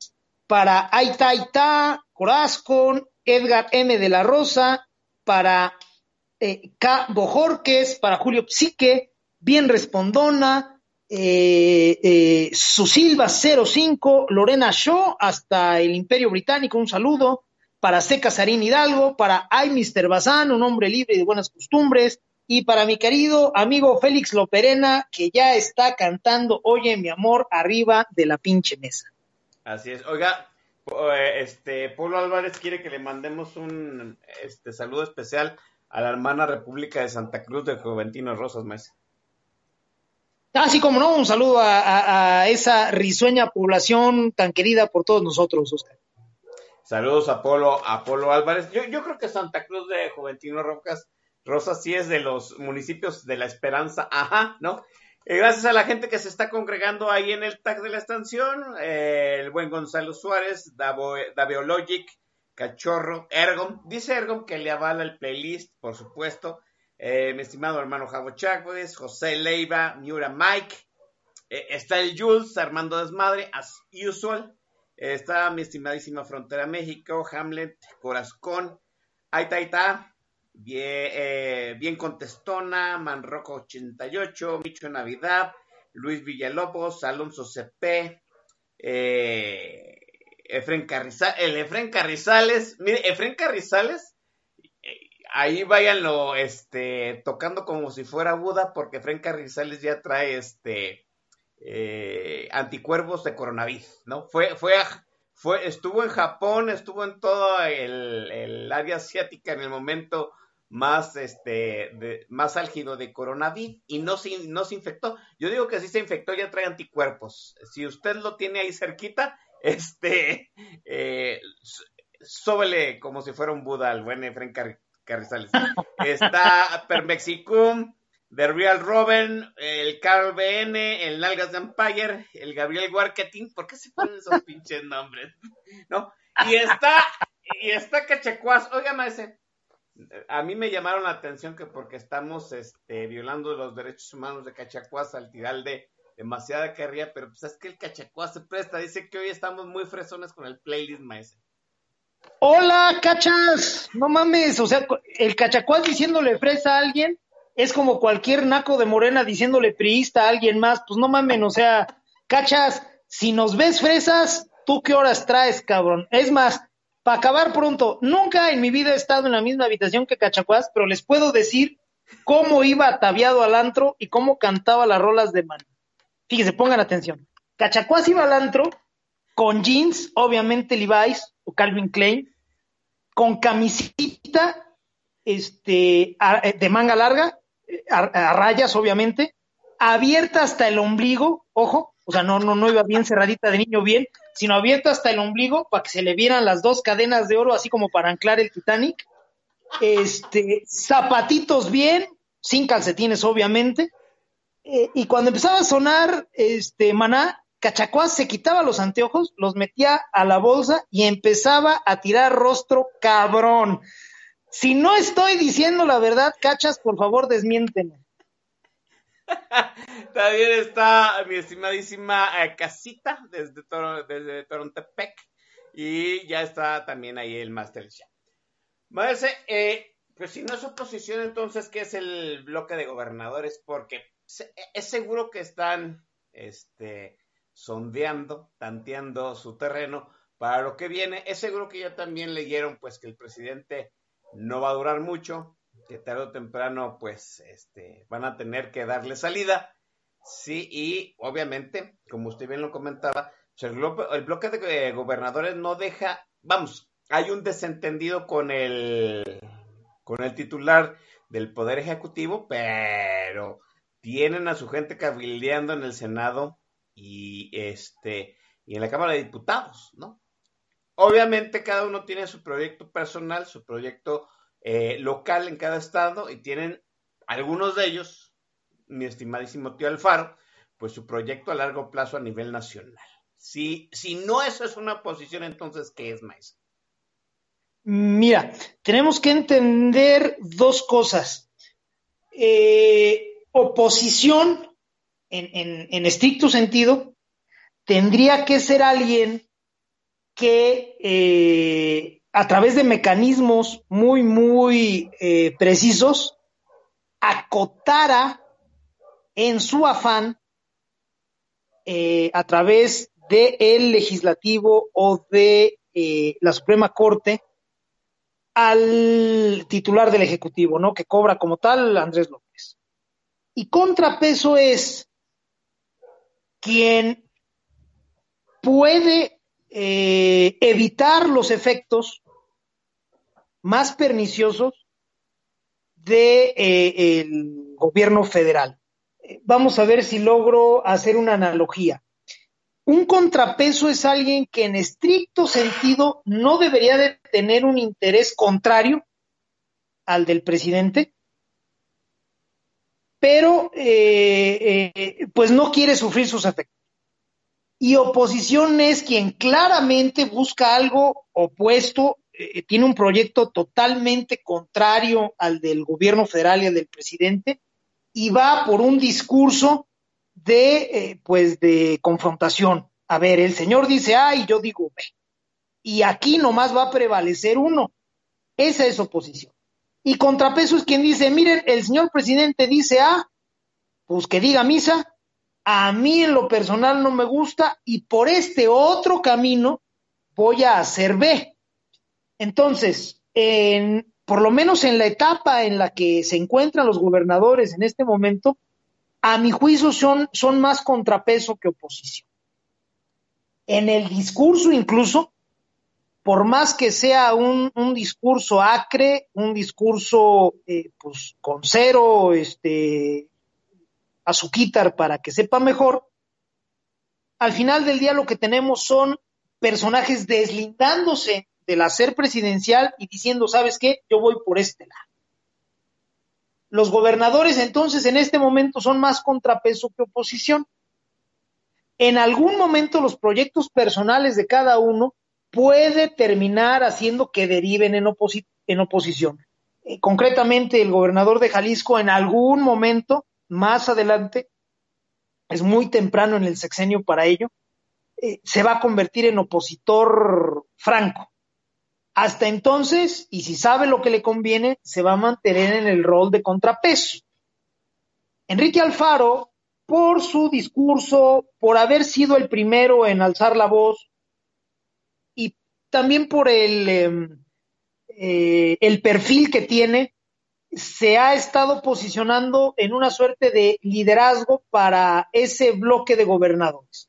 para Aita Aita, Corazcon, Edgar M. de la Rosa, para eh, K. Bojorques, para Julio Psique, Bien Respondona, eh, eh, Susilva 05, Lorena Shaw, hasta el Imperio Británico, un saludo, para C. Casarín Hidalgo, para Ay Mr. Bazán, un hombre libre y de buenas costumbres, y para mi querido amigo Félix Loperena, que ya está cantando Oye mi amor arriba de la pinche mesa. Así es. Oiga, eh, este Polo Álvarez quiere que le mandemos un este saludo especial a la hermana República de Santa Cruz de Juventino Rosas, maestro. Así como no, un saludo a, esa risueña población tan querida por todos nosotros, Oscar. Saludos a Polo, a Polo Álvarez. Yo, creo que Santa Cruz de Juventino Rocas, Rosas sí es de los municipios de la esperanza, ajá, ¿no? Eh, gracias a la gente que se está congregando ahí en el tag de la estación, eh, el buen Gonzalo Suárez, Daveologic, Cachorro, Ergom, dice Ergom que le avala el playlist, por supuesto, eh, mi estimado hermano Javo Chávez, José Leiva, Miura Mike, está el Jules, Armando Desmadre, as usual, está mi estimadísima Frontera México, Hamlet, Corazcón, Aita Aita, Bien, eh, bien contestona, Manroco 88, Micho Navidad, Luis Villalobos, Alonso CP, eh, Efren Carrizales, el Efren Carrizales, mire, Efren Carrizales, eh, ahí váyanlo, este, tocando como si fuera Buda, porque Efren Carrizales ya trae, este, eh, anticuerpos de coronavirus, ¿no? Fue, fue, fue, estuvo en Japón, estuvo en todo el, el área asiática en el momento más, este, de, más álgido de coronavirus y no se, no se infectó. Yo digo que si se infectó ya trae anticuerpos. Si usted lo tiene ahí cerquita, (laughs) este, eh, sóbele como si fuera un Buda al buen Efren Carrizales. (laughs) Está Permexicum, The Real Robin, el Carl BN, el Nalgas de Empire, el Gabriel Warketing. ¿Por qué se ponen esos (laughs) pinches nombres? (laughs) ¿No? Y está, y está Cachacuás. Oiga, ese a mí me llamaron la atención que porque estamos este, violando los derechos humanos de Cachacuás al tirar de demasiada carrilla, pero pues es que el Cachacuás se presta. Dice que hoy estamos muy fresones con el playlist, maestro. Hola, cachas. No mames, o sea, el Cachacuás diciéndole fresa a alguien es como cualquier naco de morena diciéndole priista a alguien más. Pues no mames, o sea, cachas, si nos ves fresas, ¿tú qué horas traes, cabrón? Es más, para acabar pronto, nunca en mi vida he estado en la misma habitación que Cachacuás, pero les puedo decir cómo iba ataviado al antro y cómo cantaba las rolas de man. Fíjense, pongan atención. Cachacuás iba al antro con jeans, obviamente Levi's o Calvin Klein, con camisita este, de manga larga, eh, a, rayas, obviamente, abierta hasta el ombligo, ojo, o sea, no, no, no iba bien cerradita de niño bien, sino abierto hasta el ombligo para que se le vieran las dos cadenas de oro, así como para anclar el Titanic. Este, zapatitos bien, sin calcetines, obviamente. Eh, y cuando empezaba a sonar este Maná, Cachacuás se quitaba los anteojos, los metía a la bolsa y empezaba a tirar rostro cabrón. Si no estoy diciendo la verdad, cachas, por favor, desmiénteme. (laughs) También está mi estimadísima eh, casita desde, Toro, desde Torontepec. Y ya está también ahí el Master Chef. Eh, pues si no es oposición, entonces, ¿qué es el bloque de gobernadores? Porque es seguro que están este, sondeando, tanteando su terreno para lo que viene. Es seguro que ya también leyeron pues que el presidente no va a durar mucho, que tarde o temprano pues este, van a tener que darle salida. Sí, y obviamente, como usted bien lo comentaba, pues, el, bloque de gobernadores no deja, vamos, hay un desentendido con el, con el titular del Poder Ejecutivo, pero tienen a su gente cabildeando en el Senado y este y en la Cámara de Diputados, ¿no? Obviamente cada uno tiene su proyecto personal, su proyecto eh, local en cada estado y tienen algunos de ellos, mi estimadísimo tío Alfaro, pues su proyecto a largo plazo a nivel nacional. Si, si no eso es una oposición, entonces, ¿qué es, maestro? Mira, tenemos que entender dos cosas. Eh, oposición, en, en, en, estricto sentido, tendría que ser alguien que eh, a través de mecanismos muy, muy eh, precisos, acotara en su afán eh, a través del el legislativo o de la Suprema Corte al titular del Ejecutivo, ¿no? Que cobra como tal Andrés López. Y contrapeso es quien puede eh, evitar los efectos más perniciosos del de, eh, gobierno federal. Vamos a ver si logro hacer una analogía. Un contrapeso es alguien que en estricto sentido no debería de tener un interés contrario al del presidente, pero eh, pues no quiere sufrir sus efectos. Y oposición es quien claramente busca algo opuesto, eh, tiene un proyecto totalmente contrario al del gobierno federal y al del presidente, y va por un discurso de, eh, pues, de confrontación. A ver, el señor dice A y yo digo B. Y aquí nomás va a prevalecer uno. Esa es oposición. Y contrapeso es quien dice, miren, el señor presidente dice A, pues que diga misa, a mí en lo personal no me gusta y por este otro camino voy a hacer B. Entonces, en, por lo menos en la etapa en la que se encuentran los gobernadores en este momento, a mi juicio son, son más contrapeso que oposición. En el discurso incluso, por más que sea un, un discurso acre, un discurso eh, pues, con cero este, azuquitar para que sepa mejor, al final del día lo que tenemos son personajes deslindándose del hacer presidencial y diciendo, ¿sabes qué? Yo voy por este lado. Los gobernadores entonces en este momento son más contrapeso que oposición. En algún momento los proyectos personales de cada uno puede terminar haciendo que deriven en oposición. Eh, concretamente, el gobernador de Jalisco en algún momento, más adelante, es muy temprano en el sexenio para ello, eh, se va a convertir en opositor franco. Hasta entonces, y si sabe lo que le conviene, se va a mantener en el rol de contrapeso. Enrique Alfaro, por su discurso, por haber sido el primero en alzar la voz y también por el, eh, eh, el perfil que tiene, se ha estado posicionando en una suerte de liderazgo para ese bloque de gobernadores.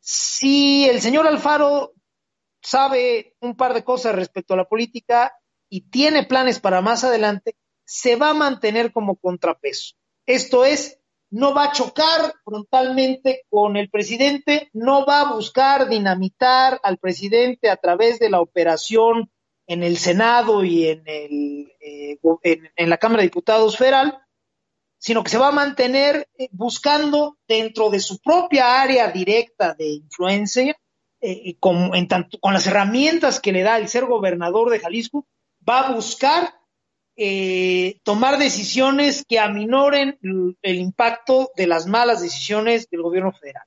Si el señor Alfaro sabe un par de cosas respecto a la política y tiene planes para más adelante, se va a mantener como contrapeso. Esto es, no va a chocar frontalmente con el presidente, no va a buscar dinamitar al presidente a través de la operación en el Senado y en, el, eh, en, la Cámara de Diputados federal, sino que se va a mantener eh, buscando dentro de su propia área directa de influencia eh, con las herramientas que le da el ser gobernador de Jalisco, va a buscar eh, tomar decisiones que aminoren el impacto de las malas decisiones del gobierno federal.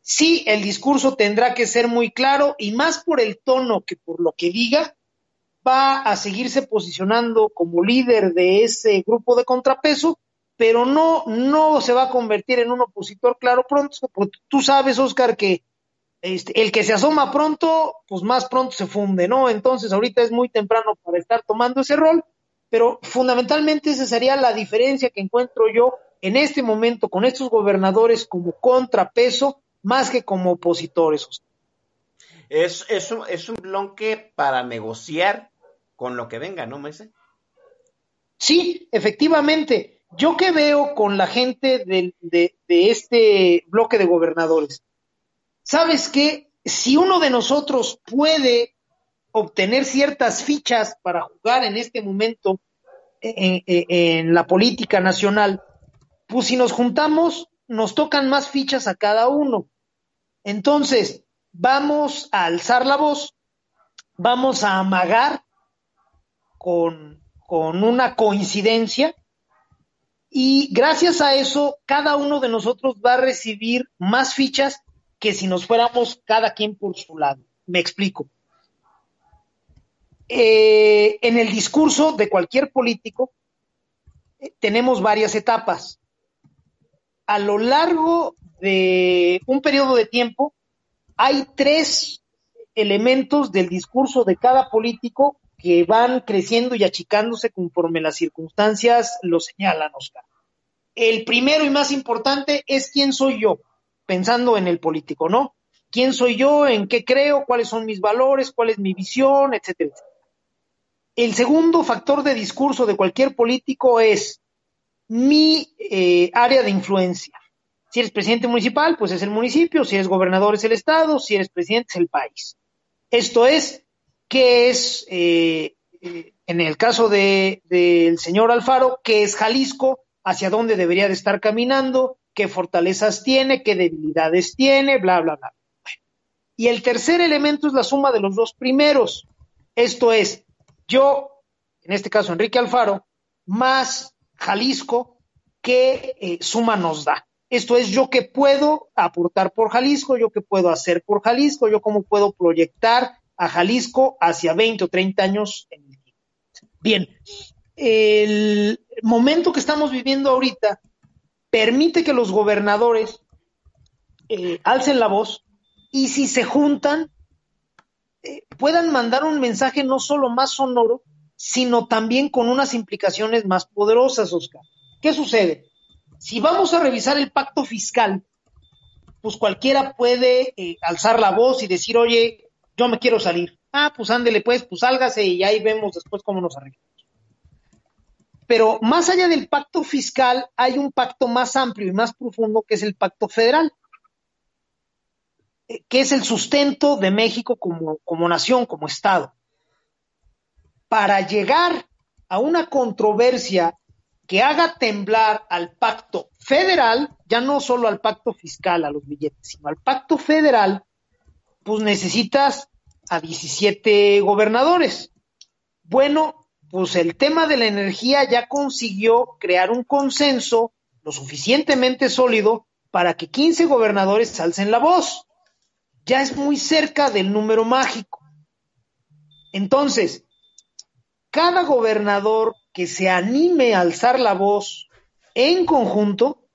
Sí, el discurso tendrá que ser muy claro y más por el tono que por lo que diga, va a seguirse posicionando como líder de ese grupo de contrapeso, pero no, no se va a convertir en un opositor claro pronto, porque tú sabes, Oscar, que este, el que se asoma pronto, pues más pronto se funde, ¿no? Entonces ahorita es muy temprano para estar tomando ese rol, pero fundamentalmente esa sería la diferencia que encuentro yo en este momento con estos gobernadores como contrapeso más que como opositores. Es, es, un, es un bloque para negociar con lo que venga, ¿no, Mese? Sí, efectivamente. Yo que veo con la gente de, este bloque de gobernadores, ¿sabes qué? Si uno de nosotros puede obtener ciertas fichas para jugar en este momento en, en, en, la política nacional, pues si nos juntamos, nos tocan más fichas a cada uno. Entonces, vamos a alzar la voz, vamos a amagar con, con una coincidencia y gracias a eso cada uno de nosotros va a recibir más fichas que si nos fuéramos cada quien por su lado. Me explico. Eh, en el discurso de cualquier político eh, tenemos varias etapas. A lo largo de un periodo de tiempo hay tres elementos del discurso de cada político que van creciendo y achicándose conforme las circunstancias lo señalan, Oscar. El primero y más importante es quién soy yo, pensando en el político, ¿no? ¿Quién soy yo? ¿En qué creo? ¿Cuáles son mis valores? ¿Cuál es mi visión? Etcétera. El segundo factor de discurso de cualquier político es mi eh, área de influencia. Si eres presidente municipal, pues es el municipio, si eres gobernador es el estado, si eres presidente es el país. Esto es, ¿qué es, eh, eh, en el caso del de, señor Alfaro, qué es Jalisco, hacia dónde debería de estar caminando, qué fortalezas tiene, qué debilidades tiene, bla, bla, bla. Y el tercer elemento es la suma de los dos primeros. Esto es, yo, en este caso Enrique Alfaro, más Jalisco, qué eh, suma nos da. Esto es yo que puedo aportar por Jalisco, yo que puedo hacer por Jalisco, yo cómo puedo proyectar a Jalisco hacia 20 o 30 años. Bien, el momento que estamos viviendo ahorita permite que los gobernadores eh, alcen la voz y si se juntan eh, puedan mandar un mensaje no solo más sonoro, sino también con unas implicaciones más poderosas, Oscar. ¿Qué sucede? Si vamos a revisar el pacto fiscal, pues cualquiera puede eh, alzar la voz y decir, oye, yo me quiero salir. Ah, pues ándele pues, pues sálgase y ahí vemos después cómo nos arreglamos. Pero más allá del pacto fiscal, hay un pacto más amplio y más profundo que es el pacto federal, eh, que es el sustento de México como, como nación, como Estado. Para llegar a una controversia que haga temblar al pacto federal, ya no solo al pacto fiscal, a los billetes, sino al pacto federal, pues necesitas a 17 gobernadores. Bueno, pues el tema de la energía ya consiguió crear un consenso lo suficientemente sólido para que 15 gobernadores alcen la voz. Ya es muy cerca del número mágico. Entonces, cada gobernador que se anime a alzar la voz en conjunto,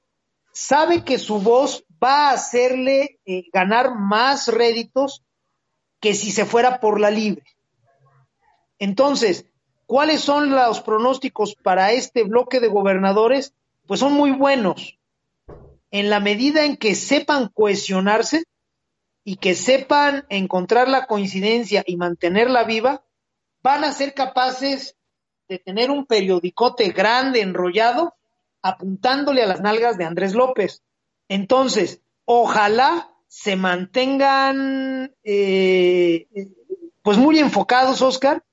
sabe que su voz va a hacerle eh, ganar más réditos que si se fuera por la libre. Entonces, ¿cuáles son los pronósticos para este bloque de gobernadores? Pues son muy buenos. En la medida en que sepan cohesionarse y que sepan encontrar la coincidencia y mantenerla viva, van a ser capaces de tener un periodicote grande, enrollado, apuntándole a las nalgas de Andrés López. Entonces, ojalá se mantengan eh, pues muy enfocados, Oscar,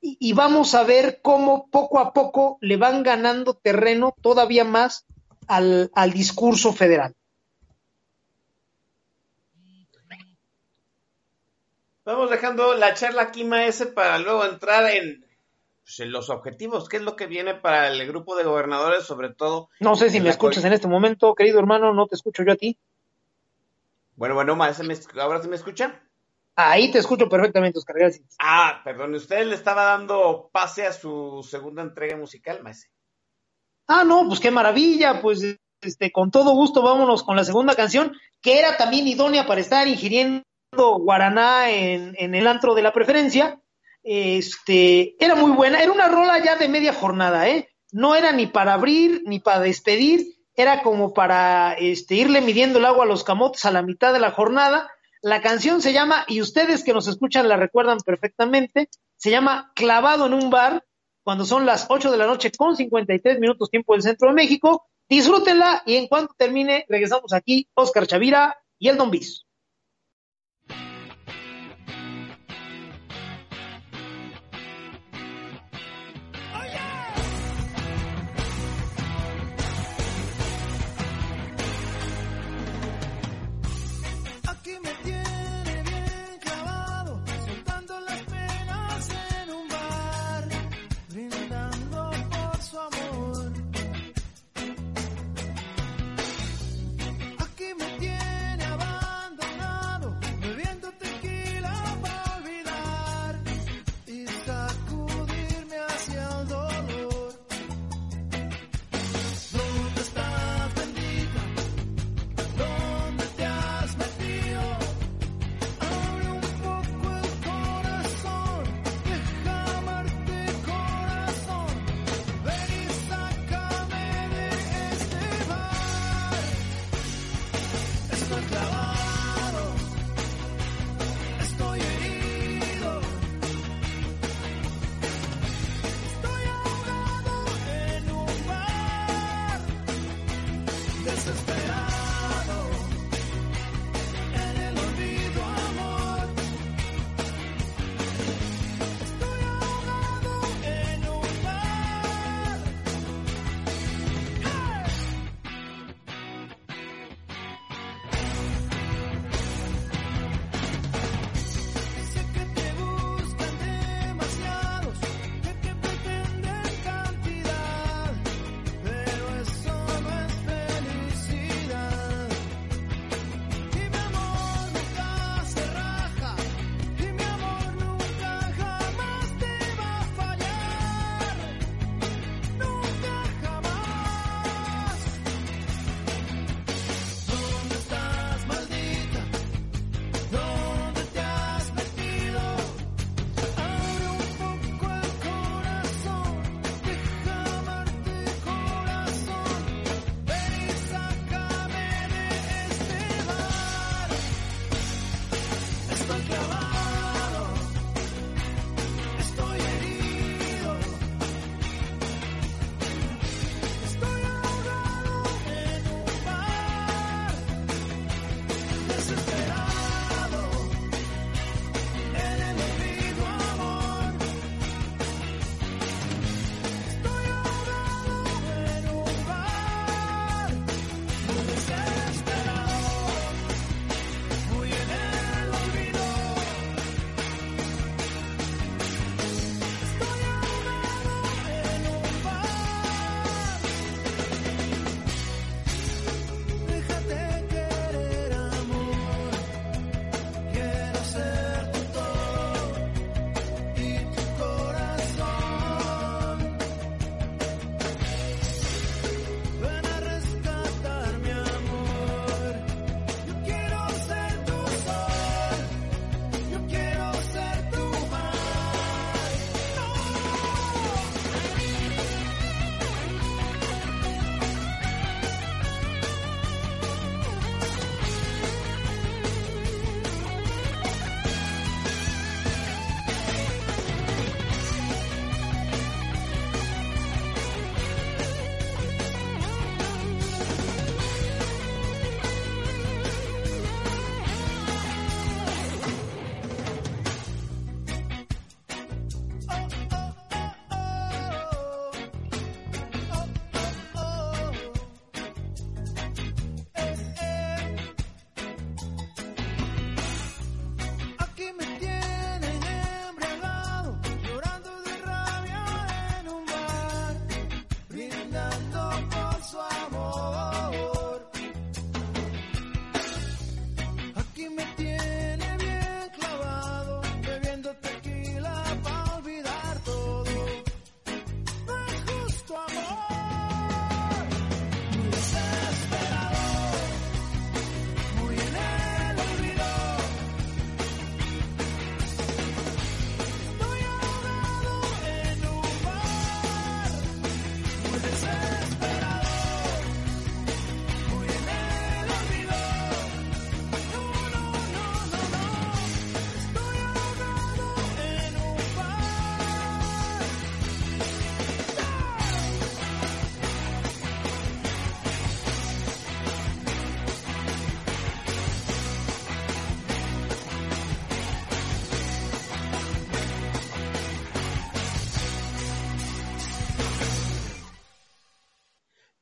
y, vamos a ver cómo poco a poco le van ganando terreno todavía más al, al discurso federal. Vamos dejando la charla aquí, Maese, para luego entrar en, pues, los objetivos. ¿Qué es lo que viene para el grupo de gobernadores, sobre todo? No sé si me escuchas en este momento, querido hermano, no te escucho yo a ti. Bueno, bueno, Maese, ¿ahora sí me escuchan? Ahí te escucho perfectamente, Oscar, gracias. Ah, perdón, usted le estaba dando pase a su segunda entrega musical, Maese. Ah, no, pues qué maravilla, pues este, con todo gusto vámonos con la segunda canción, que era también idónea para estar ingiriendo guaraná en, en el antro de la preferencia. Este, era muy buena, era una rola ya de media jornada, ¿eh? No era ni para abrir ni para despedir, era como para este, irle midiendo el agua a los camotes a la mitad de la jornada. La canción se llama, y ustedes que nos escuchan la recuerdan perfectamente, se llama Clavado en un bar, cuando son las 8 de la noche con 53 minutos tiempo del centro de México. Disfrútenla y en cuanto termine, regresamos aquí, Oscar Chavira y el Don Bis.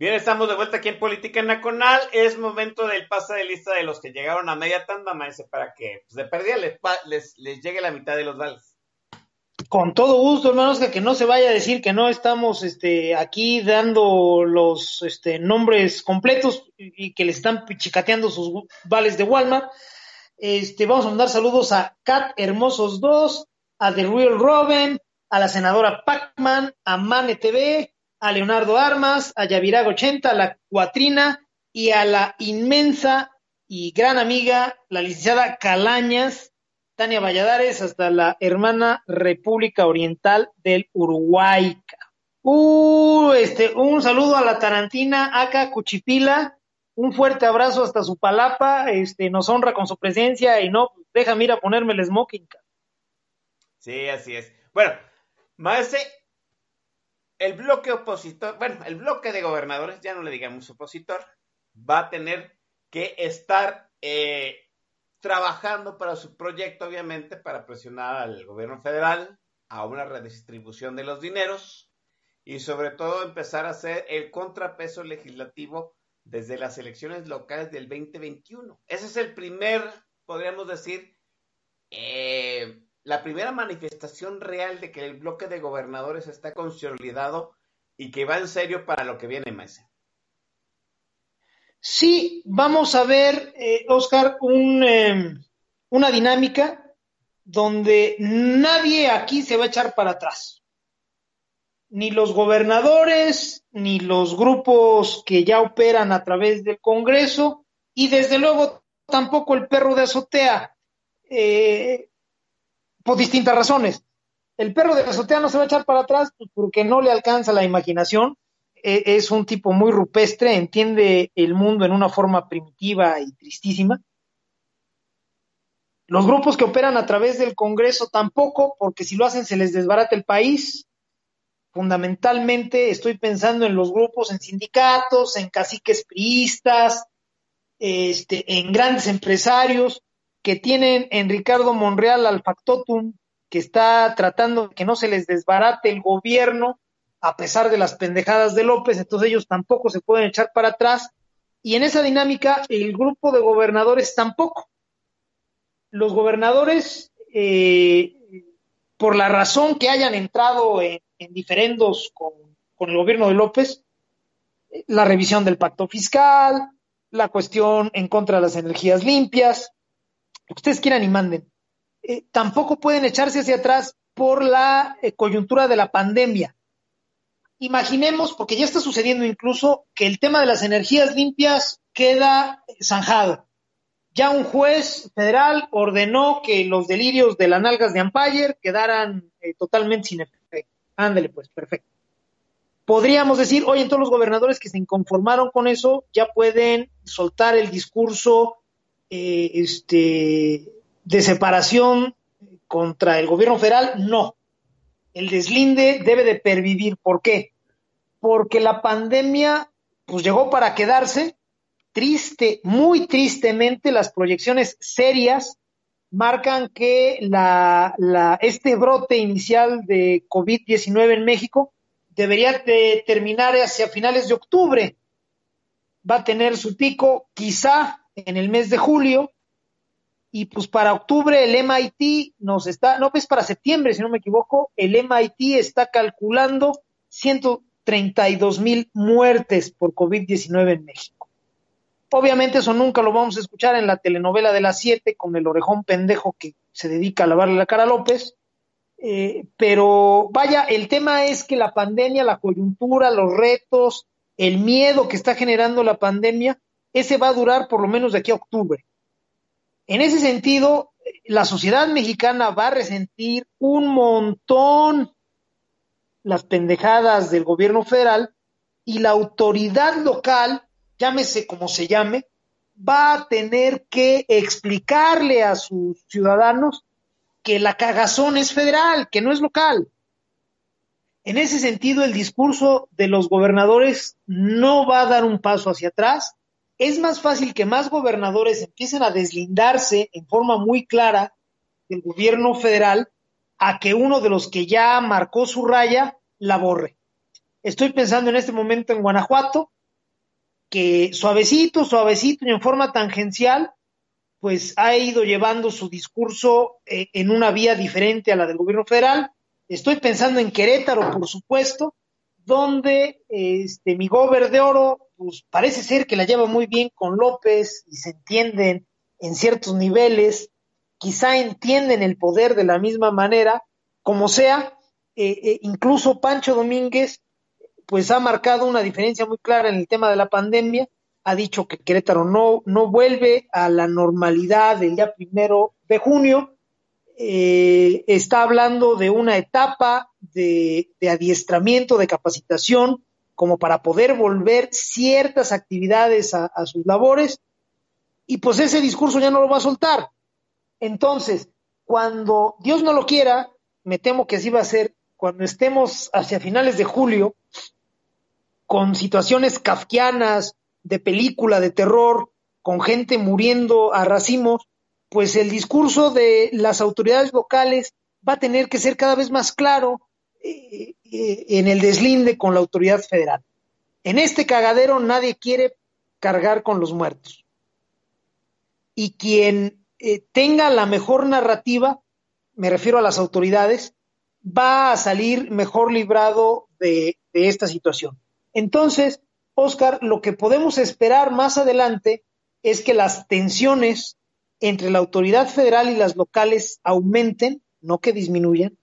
Bien, estamos de vuelta aquí en Política Nacional. Es momento del pase de lista de los que llegaron a media tanda, maese, para que pues, de perdida les, les, les, llegue la mitad de los vales. Con todo gusto, hermanos, que, que no se vaya a decir que no estamos este, aquí dando los este, nombres completos y que le están pichicateando sus vales de Walmart. Este, vamos a mandar saludos a Cat Hermosos 2, a The Real Robin, a la senadora Pacman, a Mane TV, a Leonardo Armas, a Yavirago 80, a la Cuatrina y a la inmensa y gran amiga, la licenciada Calañas, Tania Valladares, hasta la hermana República Oriental del Uruguay. Uh, este, un saludo a la Tarantina, acá Cuchipila, un fuerte abrazo hasta su palapa, este, nos honra con su presencia y no, deja mira ponerme el smoking. Sí, así es. Bueno, Maese, el bloque opositor, bueno, el bloque de gobernadores, ya no le digamos opositor, va a tener que estar eh, trabajando para su proyecto, obviamente, para presionar al gobierno federal a una redistribución de los dineros y sobre todo empezar a hacer el contrapeso legislativo desde las elecciones locales del 2021. Ese es el primer, podríamos decir, eh, la primera manifestación real de que el bloque de gobernadores está consolidado y que va en serio para lo que viene, Maese. Sí, vamos a ver, eh, Oscar, un, eh, una dinámica donde nadie aquí se va a echar para atrás. Ni los gobernadores, ni los grupos que ya operan a través del Congreso, y desde luego tampoco el perro de azotea. Eh, por distintas razones. El perro de azotea no se va a echar para atrás pues, porque no le alcanza la imaginación. E, es un tipo muy rupestre, entiende el mundo en una forma primitiva y tristísima. Los grupos que operan a través del Congreso tampoco, porque si lo hacen se les desbarata el país. Fundamentalmente estoy pensando en los grupos, en sindicatos, en caciques priistas, este, en grandes empresarios que tienen en Ricardo Monreal al factotum, que está tratando de que no se les desbarate el gobierno a pesar de las pendejadas de López, entonces ellos tampoco se pueden echar para atrás. Y en esa dinámica, el grupo de gobernadores tampoco. Los gobernadores, eh, por la razón que hayan entrado en, diferendos con, el gobierno de López, la revisión del pacto fiscal, la cuestión en contra de las energías limpias, ustedes quieran y manden. Eh, tampoco pueden echarse hacia atrás por la eh, coyuntura de la pandemia. Imaginemos, porque ya está sucediendo incluso, que el tema de las energías limpias queda zanjado. Ya un juez federal ordenó que los delirios de las nalgas de Ampayer quedaran eh, totalmente sin efecto. Ándale, pues, perfecto. Podríamos decir, oye, todos los gobernadores que se inconformaron con eso ya pueden soltar el discurso eh, este, de separación contra el gobierno federal, no. El deslinde debe de pervivir. ¿Por qué? Porque la pandemia pues llegó para quedarse. Triste, muy tristemente, las proyecciones serias marcan que este brote inicial de COVID-19 en México debería de terminar hacia finales de octubre. Va a tener su pico quizá en el mes de julio y pues para octubre el MIT nos está, no, pues para septiembre, si no me equivoco, el MIT está calculando 132 mil muertes por COVID-19 en México. Obviamente eso nunca lo vamos a escuchar en la telenovela de las 7 con el orejón pendejo que se dedica a lavarle la cara a López. Eh, pero vaya, el tema es que la pandemia, la coyuntura, los retos, el miedo que está generando la pandemia, ese va a durar por lo menos de aquí a octubre. En ese sentido, la sociedad mexicana va a resentir un montón las pendejadas del gobierno federal y la autoridad local, llámese como se llame, va a tener que explicarle a sus ciudadanos que la cagazón es federal, que no es local. En ese sentido, el discurso de los gobernadores no va a dar un paso hacia atrás, es más fácil que más gobernadores empiecen a deslindarse en forma muy clara del gobierno federal a que uno de los que ya marcó su raya la borre. Estoy pensando en este momento en Guanajuato, que suavecito, suavecito y en forma tangencial, pues ha ido llevando su discurso eh, en una vía diferente a la del gobierno federal. Estoy pensando en Querétaro, por supuesto, donde este, mi gober de oro, pues parece ser que la lleva muy bien con López y se entienden en ciertos niveles, quizá entienden el poder de la misma manera, como sea, eh, eh, incluso Pancho Domínguez, pues ha marcado una diferencia muy clara en el tema de la pandemia, ha dicho que Querétaro no, no vuelve a la normalidad del día primero de junio, eh, está hablando de una etapa de, adiestramiento, de capacitación, como para poder volver ciertas actividades a, sus labores, y pues ese discurso ya no lo va a soltar. Entonces, cuando Dios no lo quiera, me temo que así va a ser, cuando estemos hacia finales de julio, con situaciones kafkianas, de película, de terror, con gente muriendo a racimos, pues el discurso de las autoridades locales va a tener que ser cada vez más claro en el deslinde con la autoridad federal. En este cagadero nadie quiere cargar con los muertos. Y quien eh, tenga la mejor narrativa, me refiero a las autoridades, va a salir mejor librado de, de esta situación. Entonces, Oscar, lo que podemos esperar más adelante es que las tensiones entre la autoridad federal y las locales aumenten, no que disminuyan,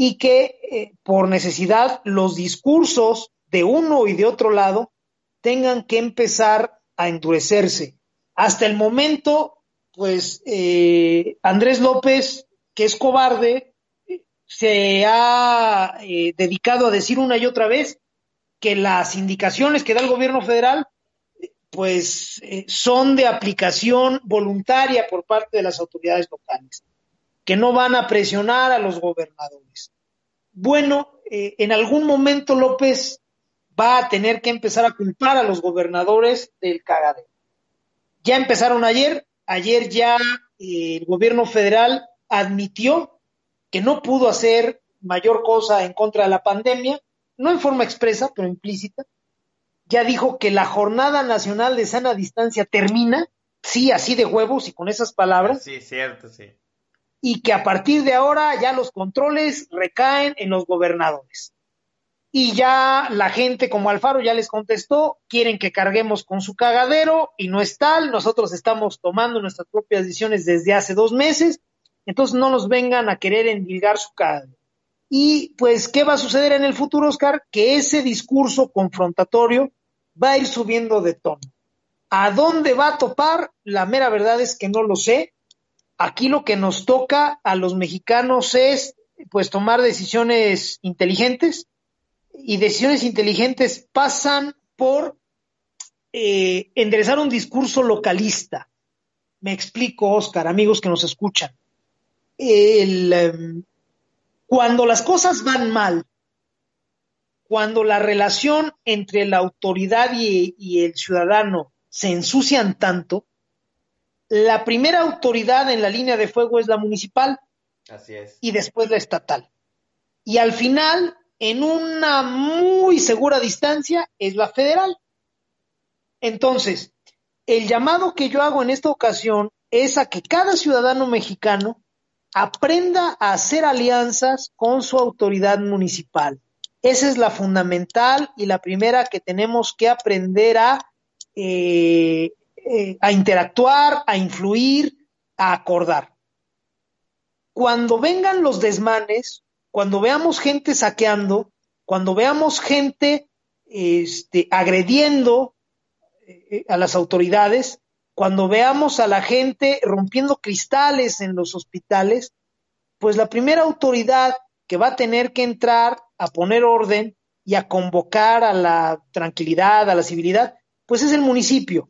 y que eh, por necesidad los discursos de uno y de otro lado tengan que empezar a endurecerse. Hasta el momento, pues eh, Andrés López, que es cobarde, se ha eh, dedicado a decir una y otra vez que las indicaciones que da el gobierno federal pues son de aplicación voluntaria por parte de las autoridades locales, que no van a presionar a los gobernadores. Bueno, eh, en algún momento López va a tener que empezar a culpar a los gobernadores del cagadero. Ya empezaron ayer, ayer ya eh, el gobierno federal admitió que no pudo hacer mayor cosa en contra de la pandemia, no en forma expresa, pero implícita, ya dijo que la Jornada Nacional de Sana Distancia termina, sí, así de huevos y con esas palabras. Sí, cierto, sí. Y que a partir de ahora ya los controles recaen en los gobernadores. Y ya la gente como Alfaro ya les contestó, quieren que carguemos con su cagadero y no es tal, nosotros estamos tomando nuestras propias decisiones desde hace dos meses, entonces no nos vengan a querer endilgar su cagadero. Y pues, ¿qué va a suceder en el futuro, Oscar? Que ese discurso confrontatorio va a ir subiendo de tono. ¿A dónde va a topar? La mera verdad es que no lo sé. Aquí lo que nos toca a los mexicanos es pues tomar decisiones inteligentes y decisiones inteligentes pasan por eh, enderezar un discurso localista. Me explico, Oscar, amigos que nos escuchan. Em, cuando las cosas van mal, cuando la relación entre la autoridad y, el ciudadano se ensucian tanto, la primera autoridad en la línea de fuego es la municipal. Así es. Y después la estatal. Y al final, en una muy segura distancia, es la federal. Entonces, el llamado que yo hago en esta ocasión es a que cada ciudadano mexicano aprenda a hacer alianzas con su autoridad municipal esa es la fundamental y la primera que tenemos que aprender a, eh, eh, a interactuar, a influir, a acordar. Cuando vengan los desmanes, cuando veamos gente saqueando, cuando veamos gente este, agrediendo eh, a las autoridades, cuando veamos a la gente rompiendo cristales en los hospitales, pues la primera autoridad que va a tener que entrar a poner orden y a convocar a la tranquilidad, a la civilidad, pues es el municipio.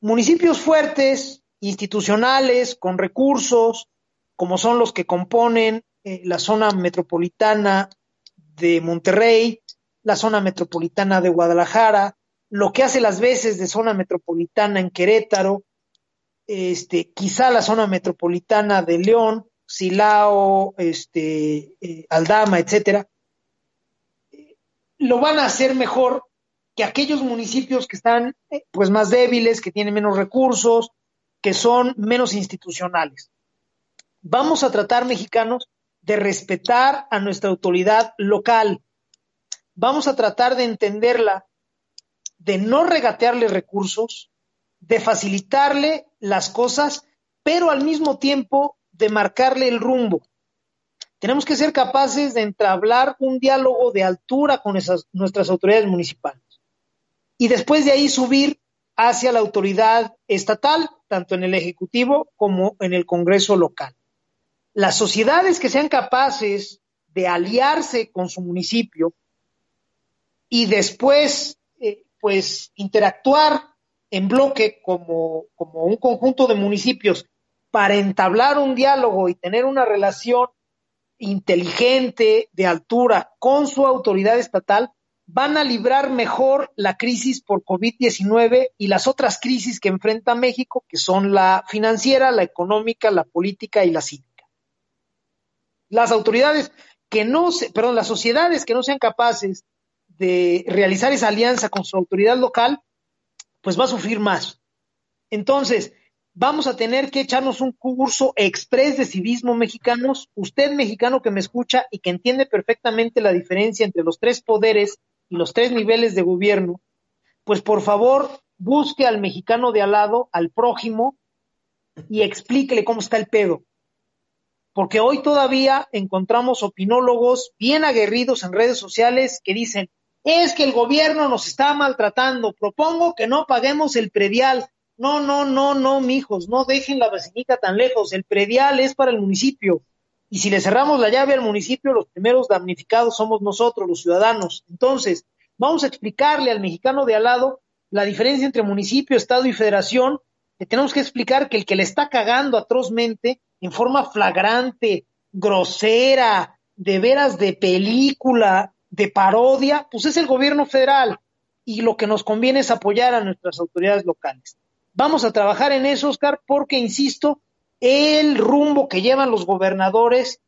Municipios fuertes, institucionales, con recursos, como son los que componen eh, la zona metropolitana de Monterrey, la zona metropolitana de Guadalajara, lo que hace las veces de zona metropolitana en Querétaro, este, quizá la zona metropolitana de León, Silao, este, eh, Aldama, etcétera, lo van a hacer mejor que aquellos municipios que están eh, pues más débiles, que tienen menos recursos, que son menos institucionales. Vamos a tratar, mexicanos, de respetar a nuestra autoridad local. Vamos a tratar de entenderla, de no regatearle recursos, de facilitarle las cosas, pero al mismo tiempo de marcarle el rumbo. Tenemos que ser capaces de entablar un diálogo de altura con nuestras autoridades municipales y después de ahí subir hacia la autoridad estatal, tanto en el Ejecutivo como en el Congreso local. Las sociedades que sean capaces de aliarse con su municipio y después, eh, pues, interactuar en bloque como, como un conjunto de municipios para entablar un diálogo y tener una relación inteligente, de altura, con su autoridad estatal, van a librar mejor la crisis por COVID-19 y las otras crisis que enfrenta México, que son la financiera, la económica, la política y la cívica. Las autoridades que no se, perdón, las sociedades que no sean capaces de realizar esa alianza con su autoridad local, pues va a sufrir más. Entonces, vamos a tener que echarnos un curso express de civismo mexicanos. Usted mexicano que me escucha y que entiende perfectamente la diferencia entre los tres poderes y los tres niveles de gobierno, pues por favor busque al mexicano de al lado, al prójimo, y explíquele cómo está el pedo. Porque hoy todavía encontramos opinólogos bien aguerridos en redes sociales que dicen, es que el gobierno nos está maltratando, propongo que no paguemos el predial. No, no, no, no, mijos, no dejen la vacinica tan lejos. El predial es para el municipio. Y si le cerramos la llave al municipio, los primeros damnificados somos nosotros, los ciudadanos. Entonces, vamos a explicarle al mexicano de al lado la diferencia entre municipio, estado y federación. Le tenemos que explicar que el que le está cagando atrozmente, en forma flagrante, grosera, de veras de película, de parodia, pues es el gobierno federal. Y lo que nos conviene es apoyar a nuestras autoridades locales. Vamos a trabajar en eso, Oscar, porque, insisto, el rumbo que llevan los gobernadores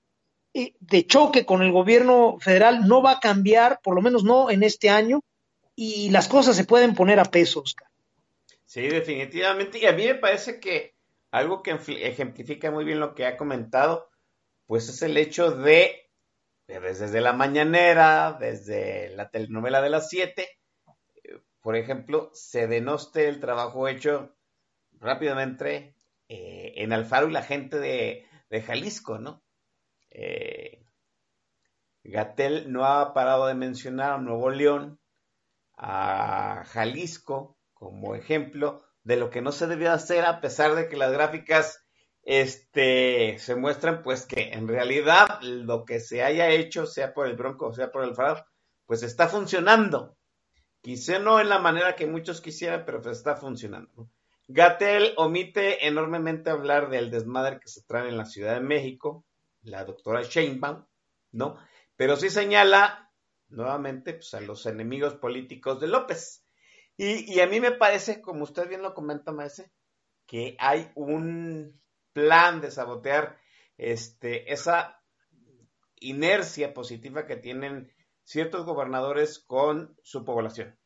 eh, de choque con el gobierno federal no va a cambiar, por lo menos no en este año, y las cosas se pueden poner a peso, Oscar. Sí, definitivamente. Y a mí me parece que algo que ejemplifica muy bien lo que ha comentado, pues es el hecho de, desde la mañanera, desde la telenovela de las siete, eh, por ejemplo, se denoste el trabajo hecho rápidamente eh, en Alfaro y la gente de, Jalisco, ¿no? Eh, Gatel no ha parado de mencionar a Nuevo León, a Jalisco, como ejemplo de lo que no se debió hacer, a pesar de que las gráficas este, se muestran, pues que en realidad lo que se haya hecho, sea por el Bronco o sea por el Alfaro, pues está funcionando. Quizá no en la manera que muchos quisieran, pero pues está funcionando. Gatel omite enormemente hablar del desmadre que se trae en la Ciudad de México, la doctora Sheinbaum, ¿no? Pero sí señala nuevamente pues, a los enemigos políticos de López. Y, a mí me parece, como usted bien lo comenta, Maese, que hay un plan de sabotear este, esa inercia positiva que tienen ciertos gobernadores con su población.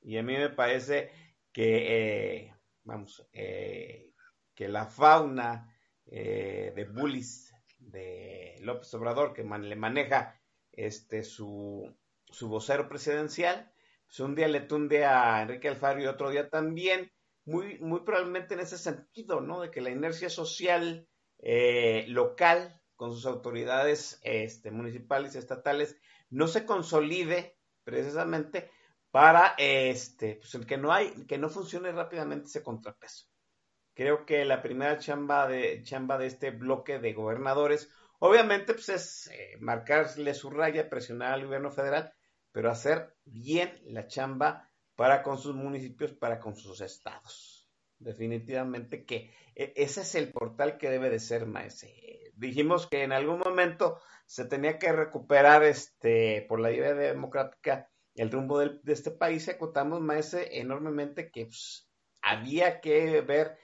Y a mí me parece que eh, vamos, eh, que la fauna eh, de bullies de López Obrador, que le maneja este su, su vocero presidencial, pues un día le tunde a Enrique Alfaro y otro día también, muy, muy probablemente en ese sentido, ¿no? De que la inercia social eh, local con sus autoridades este, municipales y estatales no se consolide precisamente para este, pues el que no hay, que no funcione rápidamente ese contrapeso. Creo que la primera chamba de, chamba de este bloque de gobernadores, obviamente, pues es eh, marcarle su raya, presionar al gobierno federal, pero hacer bien la chamba para con sus municipios, para con sus estados. Definitivamente que e, ese es el portal que debe de ser, maese. Dijimos que en algún momento se tenía que recuperar este por la idea democrática el rumbo de este país, acotamos, maese, enormemente que pues, había que ver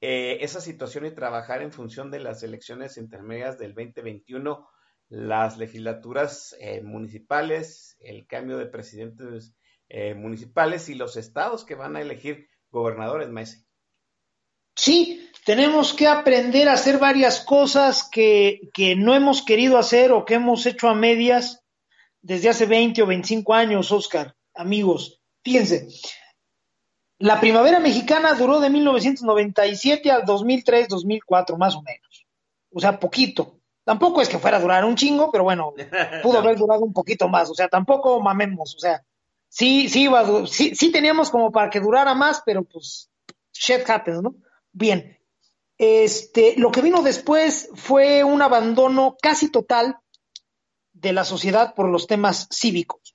eh, esa situación y trabajar en función de las elecciones intermedias del 2021, las legislaturas eh, municipales, el cambio de presidentes eh, municipales y los estados que van a elegir gobernadores, Maese. Sí, tenemos que aprender a hacer varias cosas que, que no hemos querido hacer o que hemos hecho a medias desde hace 20 o 25 años, Oscar, amigos. Fíjense, la primavera mexicana duró de 1997 al 2003, 2004, más o menos. O sea, poquito. Tampoco es que fuera a durar un chingo, pero bueno, (laughs) pudo haber durado un poquito más. O sea, tampoco mamemos. O sea, sí, sí, iba a sí, sí teníamos como para que durara más, pero pues shit happens, ¿no? Bien. Este, lo que vino después fue un abandono casi total de la sociedad por los temas cívicos.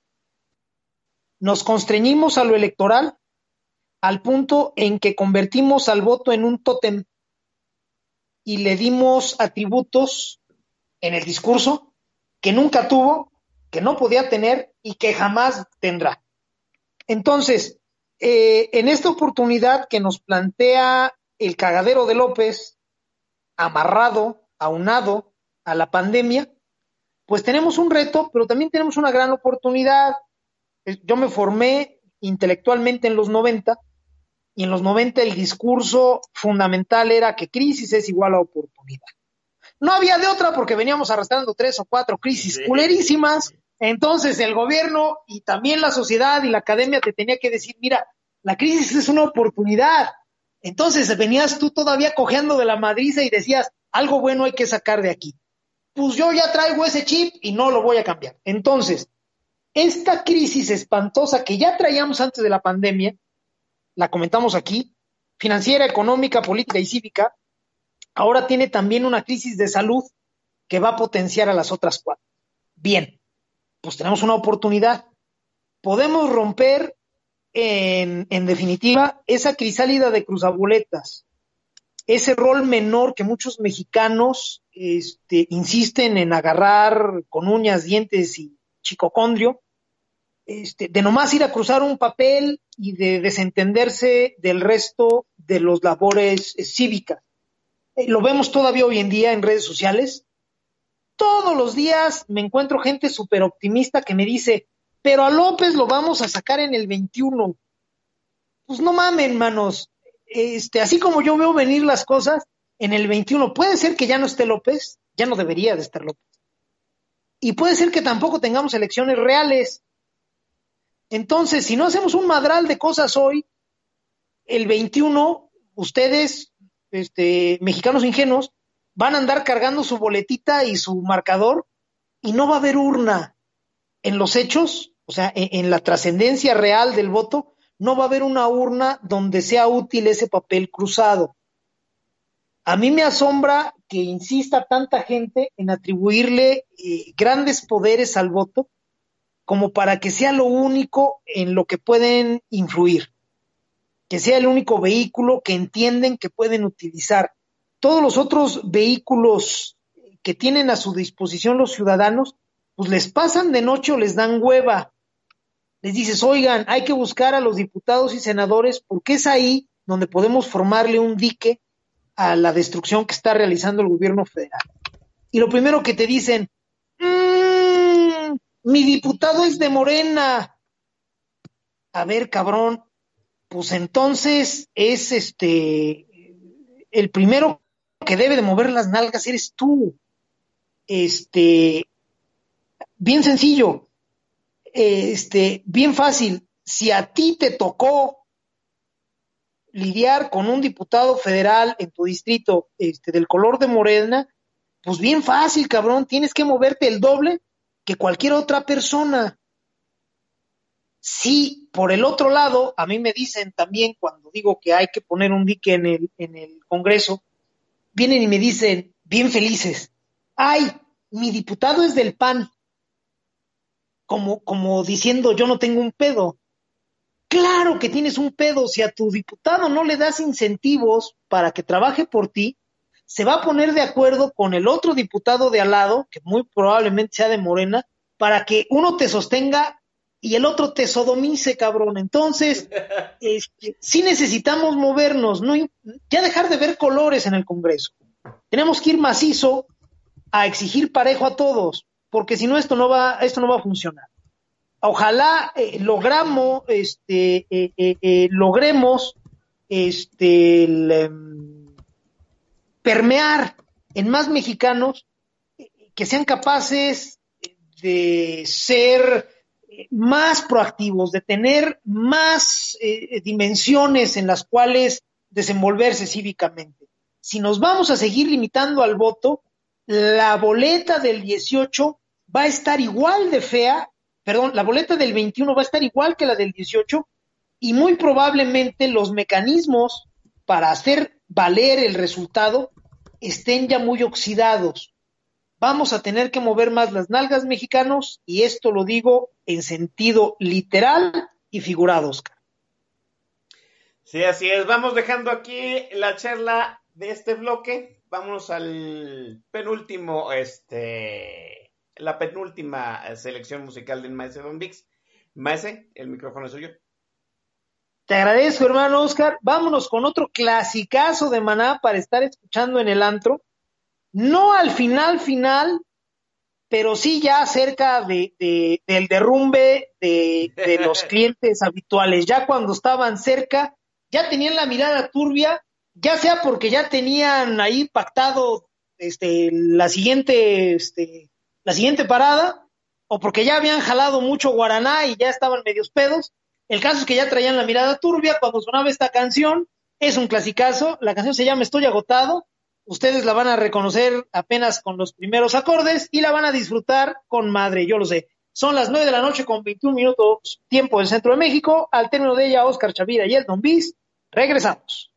Nos constreñimos a lo electoral al punto en que convertimos al voto en un tótem y le dimos atributos en el discurso que nunca tuvo, que no podía tener y que jamás tendrá. Entonces, eh, en esta oportunidad que nos plantea el cagadero de López, amarrado, aunado a la pandemia, pues tenemos un reto, pero también tenemos una gran oportunidad. Yo me formé intelectualmente en los 90 y en los 90 el discurso fundamental era que crisis es igual a oportunidad. No había de otra porque veníamos arrastrando tres o cuatro crisis culerísimas. Entonces el gobierno y también la sociedad y la academia te tenía que decir, mira, la crisis es una oportunidad. Entonces venías tú todavía cojeando de la madriza y decías, algo bueno hay que sacar de aquí. Pues yo ya traigo ese chip y no lo voy a cambiar. Entonces, esta crisis espantosa que ya traíamos antes de la pandemia, la comentamos aquí, financiera, económica, política y cívica, ahora tiene también una crisis de salud que va a potenciar a las otras cuatro. Bien, pues tenemos una oportunidad. Podemos romper en, en definitiva, esa crisálida de cruzaboletas, ese rol menor que muchos mexicanos este, insisten en agarrar con uñas, dientes y chicocondrio, este, de nomás ir a cruzar un papel y de desentenderse del resto de los labores eh, cívicas. Eh, lo vemos todavía hoy en día en redes sociales. Todos los días me encuentro gente súper optimista que me dice, pero a López lo vamos a sacar en el 21. Pues no mamen, manos. Este, así como yo veo venir las cosas, en el 21 puede ser que ya no esté López, ya no debería de estar López. Y puede ser que tampoco tengamos elecciones reales. Entonces, si no hacemos un madral de cosas hoy, el 21, ustedes, este, mexicanos ingenuos, van a andar cargando su boletita y su marcador y no va a haber urna. En los hechos, o sea, en, la trascendencia real del voto, no va a haber una urna donde sea útil ese papel cruzado. A mí me asombra que insista tanta gente en atribuirle eh, grandes poderes al voto como para que sea lo único en lo que pueden influir, que sea el único vehículo que entienden que pueden utilizar. Todos los otros vehículos que tienen a su disposición los ciudadanos, pues les pasan de noche o les dan hueva les dices, oigan, hay que buscar a los diputados y senadores porque es ahí donde podemos formarle un dique a la destrucción que está realizando el gobierno federal. Y lo primero que te dicen, mmm, mi diputado es de Morena. A ver, cabrón, pues entonces es este, el primero que debe de mover las nalgas eres tú. Este, bien sencillo, este, bien fácil, si a ti te tocó lidiar con un diputado federal en tu distrito este, del color de morena, pues bien fácil, cabrón, tienes que moverte el doble que cualquier otra persona. Si por el otro lado, a mí me dicen también cuando digo que hay que poner un dique en el, en el Congreso, vienen y me dicen, bien felices, ay, mi diputado es del PAN, como, como diciendo yo no tengo un pedo. Claro que tienes un pedo. Si a tu diputado no le das incentivos para que trabaje por ti, se va a poner de acuerdo con el otro diputado de al lado, que muy probablemente sea de Morena, para que uno te sostenga y el otro te sodomice, cabrón. Entonces, (laughs) este, sí necesitamos movernos, no, ya dejar de ver colores en el Congreso. Tenemos que ir macizo a exigir parejo a todos porque si no esto no va, esto no va a funcionar. ojalá eh, logramos, este, eh, eh, logremos este, em, permear en más mexicanos que sean capaces de ser más proactivos, de tener más dimensiones en las cuales desenvolverse cívicamente. Si nos vamos a seguir limitando al voto, la boleta del 18 va a estar igual de fea, perdón, la boleta del 21 va a estar igual que la del 18 y muy probablemente los mecanismos para hacer valer el resultado estén ya muy oxidados. Vamos a tener que mover más las nalgas mexicanos y esto lo digo en sentido literal y figurado, Oscar. Sí, así es. Vamos dejando aquí la charla de este bloque. Vámonos al penúltimo, este, la penúltima selección musical del Maese Don Vix. Maese, el micrófono es suyo. Te agradezco, hermano Oscar. Vámonos con otro clasicazo de Maná para estar escuchando en el antro. No al final, final, pero sí ya cerca de, del derrumbe de, de los (laughs) clientes habituales. Ya cuando estaban cerca, ya tenían la mirada turbia, ya sea porque ya tenían ahí pactado este, la siguiente, este, la siguiente parada, o porque ya habían jalado mucho guaraná y ya estaban medios pedos. El caso es que ya traían la mirada turbia cuando sonaba esta canción. Es un clasicazo. La canción se llama Estoy agotado. Ustedes la van a reconocer apenas con los primeros acordes y la van a disfrutar con madre, yo lo sé. Son las nueve de la noche con 21 minutos tiempo del centro de México. Al término de ella, Oscar Chavira y el Don Bis Regresamos.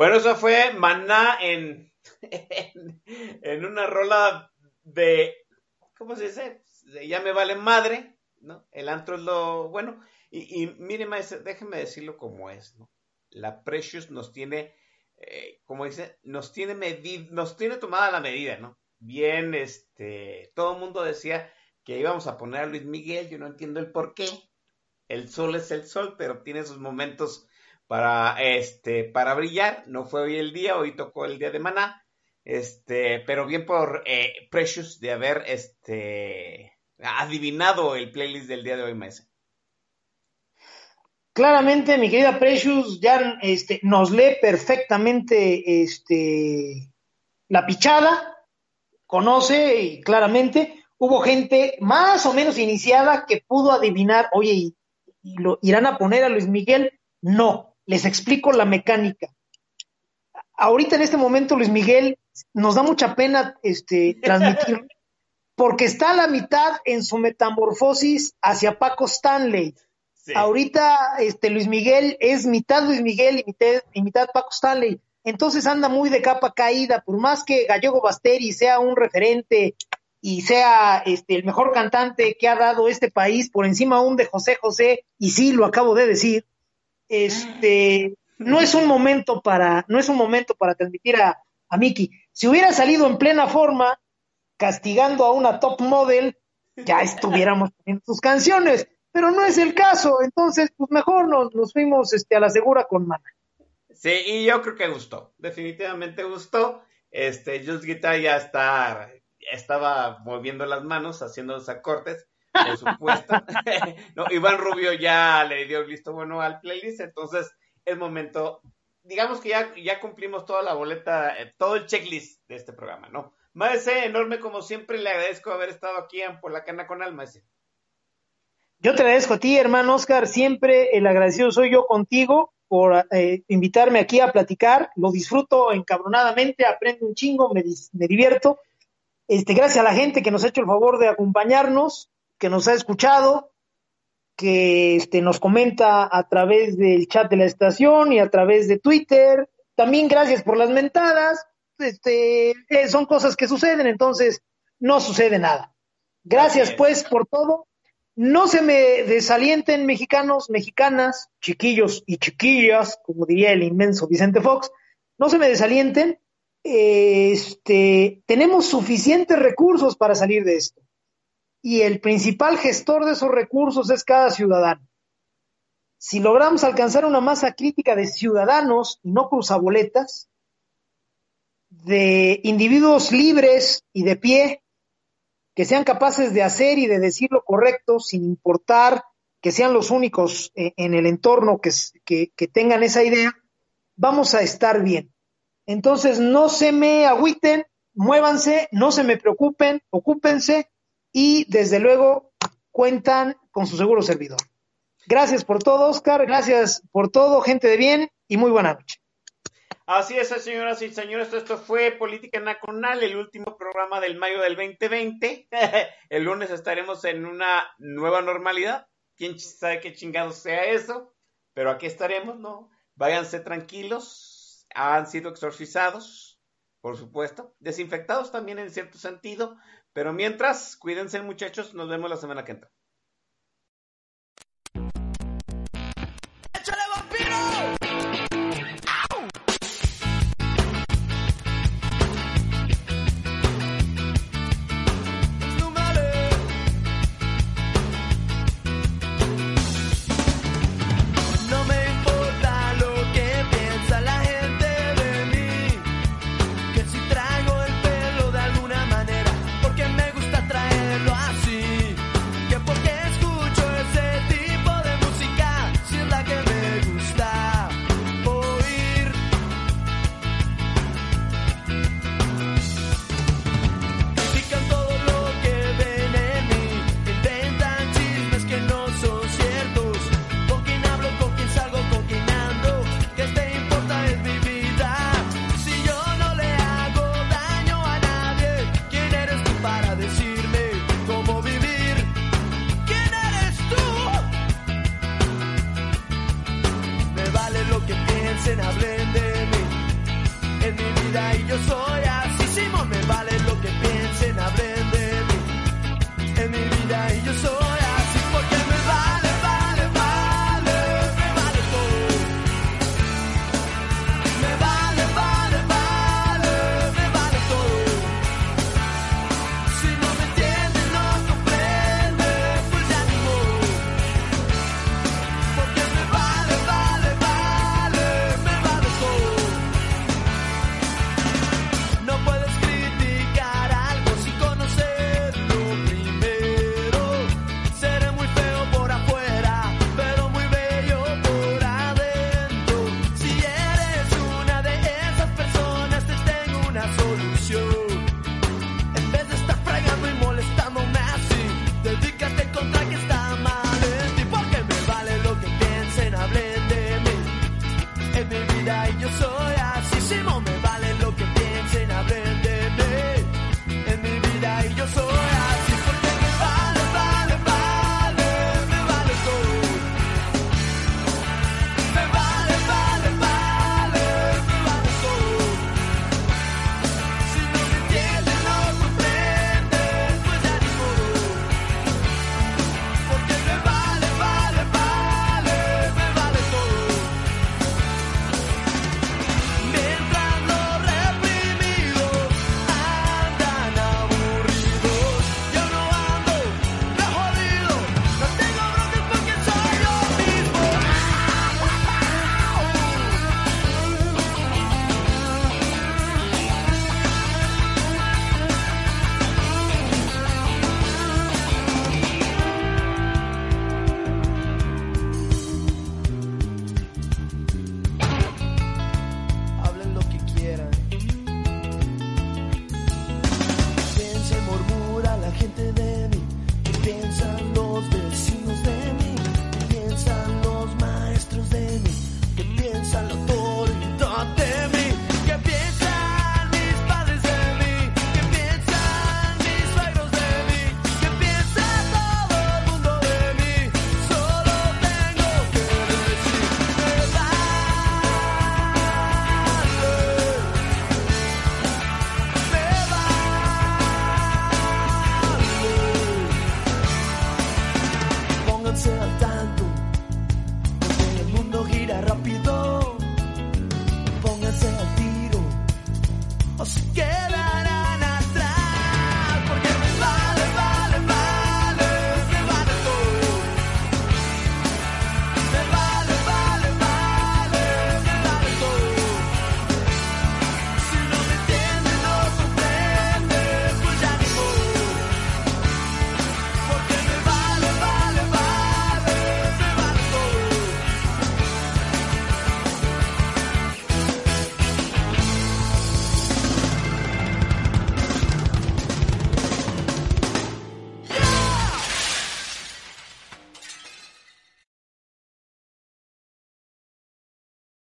Bueno, eso fue Maná en, en, una rola de, ¿cómo se dice? Ya me vale madre, ¿no? El antro es lo bueno. Y, y mire, maestro, déjeme decirlo como es, ¿no? La Precious nos tiene, eh, como dice, nos tiene medida, nos tiene tomada la medida, ¿no? Bien, este, todo el mundo decía que íbamos a poner a Luis Miguel, yo no entiendo el por qué. El sol es el sol, pero tiene sus momentos para, este, para brillar. No fue hoy el día, hoy tocó el día de Maná. Este, pero bien por eh, Precious de haber, este, adivinado el playlist del día de hoy, maestro. Claramente, mi querida Precious ya este, nos lee perfectamente este, la pichada, conoce y claramente hubo gente más o menos iniciada que pudo adivinar, oye, ¿y, y lo irán a poner a Luis Miguel? No, les explico la mecánica. Ahorita en este momento Luis Miguel nos da mucha pena este, transmitir (laughs) porque está a la mitad en su metamorfosis hacia Paco Stanley. Sí. Ahorita este, Luis Miguel es mitad Luis Miguel y mitad, y mitad Paco Stanley. Entonces anda muy de capa caída, por más que Gallego Basteri sea un referente y sea este, el mejor cantante que ha dado este país por encima aún de José José, y sí, lo acabo de decir, este, no es un momento para, no es un momento para transmitir a, a Miki. Si hubiera salido en plena forma, castigando a una top model, ya estuviéramos en sus canciones, pero no es el caso, entonces pues mejor nos, nos fuimos este, a la segura con Mana. Sí, y yo creo que gustó, definitivamente gustó. Este, Just Guitar ya está, estaba moviendo las manos, haciendo los acordes, por supuesto. (laughs) Iván Rubio ya le dio el visto bueno al playlist, entonces es momento, digamos que ya, ya cumplimos toda la boleta, eh, todo el checklist de este programa, ¿no? Maese, enorme como siempre, le agradezco haber estado aquí en Por la Cana con Alma. Yo te agradezco a ti, hermano Oscar, siempre el agradecido soy yo contigo por eh, invitarme aquí a platicar, lo disfruto encabronadamente, aprendo un chingo, me, me divierto. Este, gracias a la gente que nos ha hecho el favor de acompañarnos, que nos ha escuchado, que este, nos comenta a través del chat de la estación y a través de Twitter. También gracias por las mentadas. Este, eh, son cosas que suceden, entonces no sucede nada. Gracias pues por todo. No se me desalienten mexicanos, mexicanas, chiquillos y chiquillas, como diría el inmenso Vicente Fox, no se me desalienten. Este, tenemos suficientes recursos para salir de esto. Y el principal gestor de esos recursos es cada ciudadano. Si logramos alcanzar una masa crítica de ciudadanos y no cruzaboletas, de individuos libres y de pie, que sean capaces de hacer y de decir lo correcto sin importar que sean los únicos eh, en el entorno que, tengan esa idea, vamos a estar bien. Entonces, no se me agüiten, muévanse, no se me preocupen, ocúpense y desde luego cuentan con su seguro servidor. Gracias por todo, Oscar, gracias por todo, gente de bien y muy buena noche. Así es, señoras y señores, esto fue Política Nacional, el último programa del mayo del 2020. (laughs) el lunes estaremos en una nueva normalidad. ¿Quién sabe qué chingados sea eso? Pero aquí estaremos, ¿no? Váyanse tranquilos, han sido exorcizados, por supuesto, desinfectados también en cierto sentido, pero mientras, cuídense muchachos, nos vemos la semana que entra.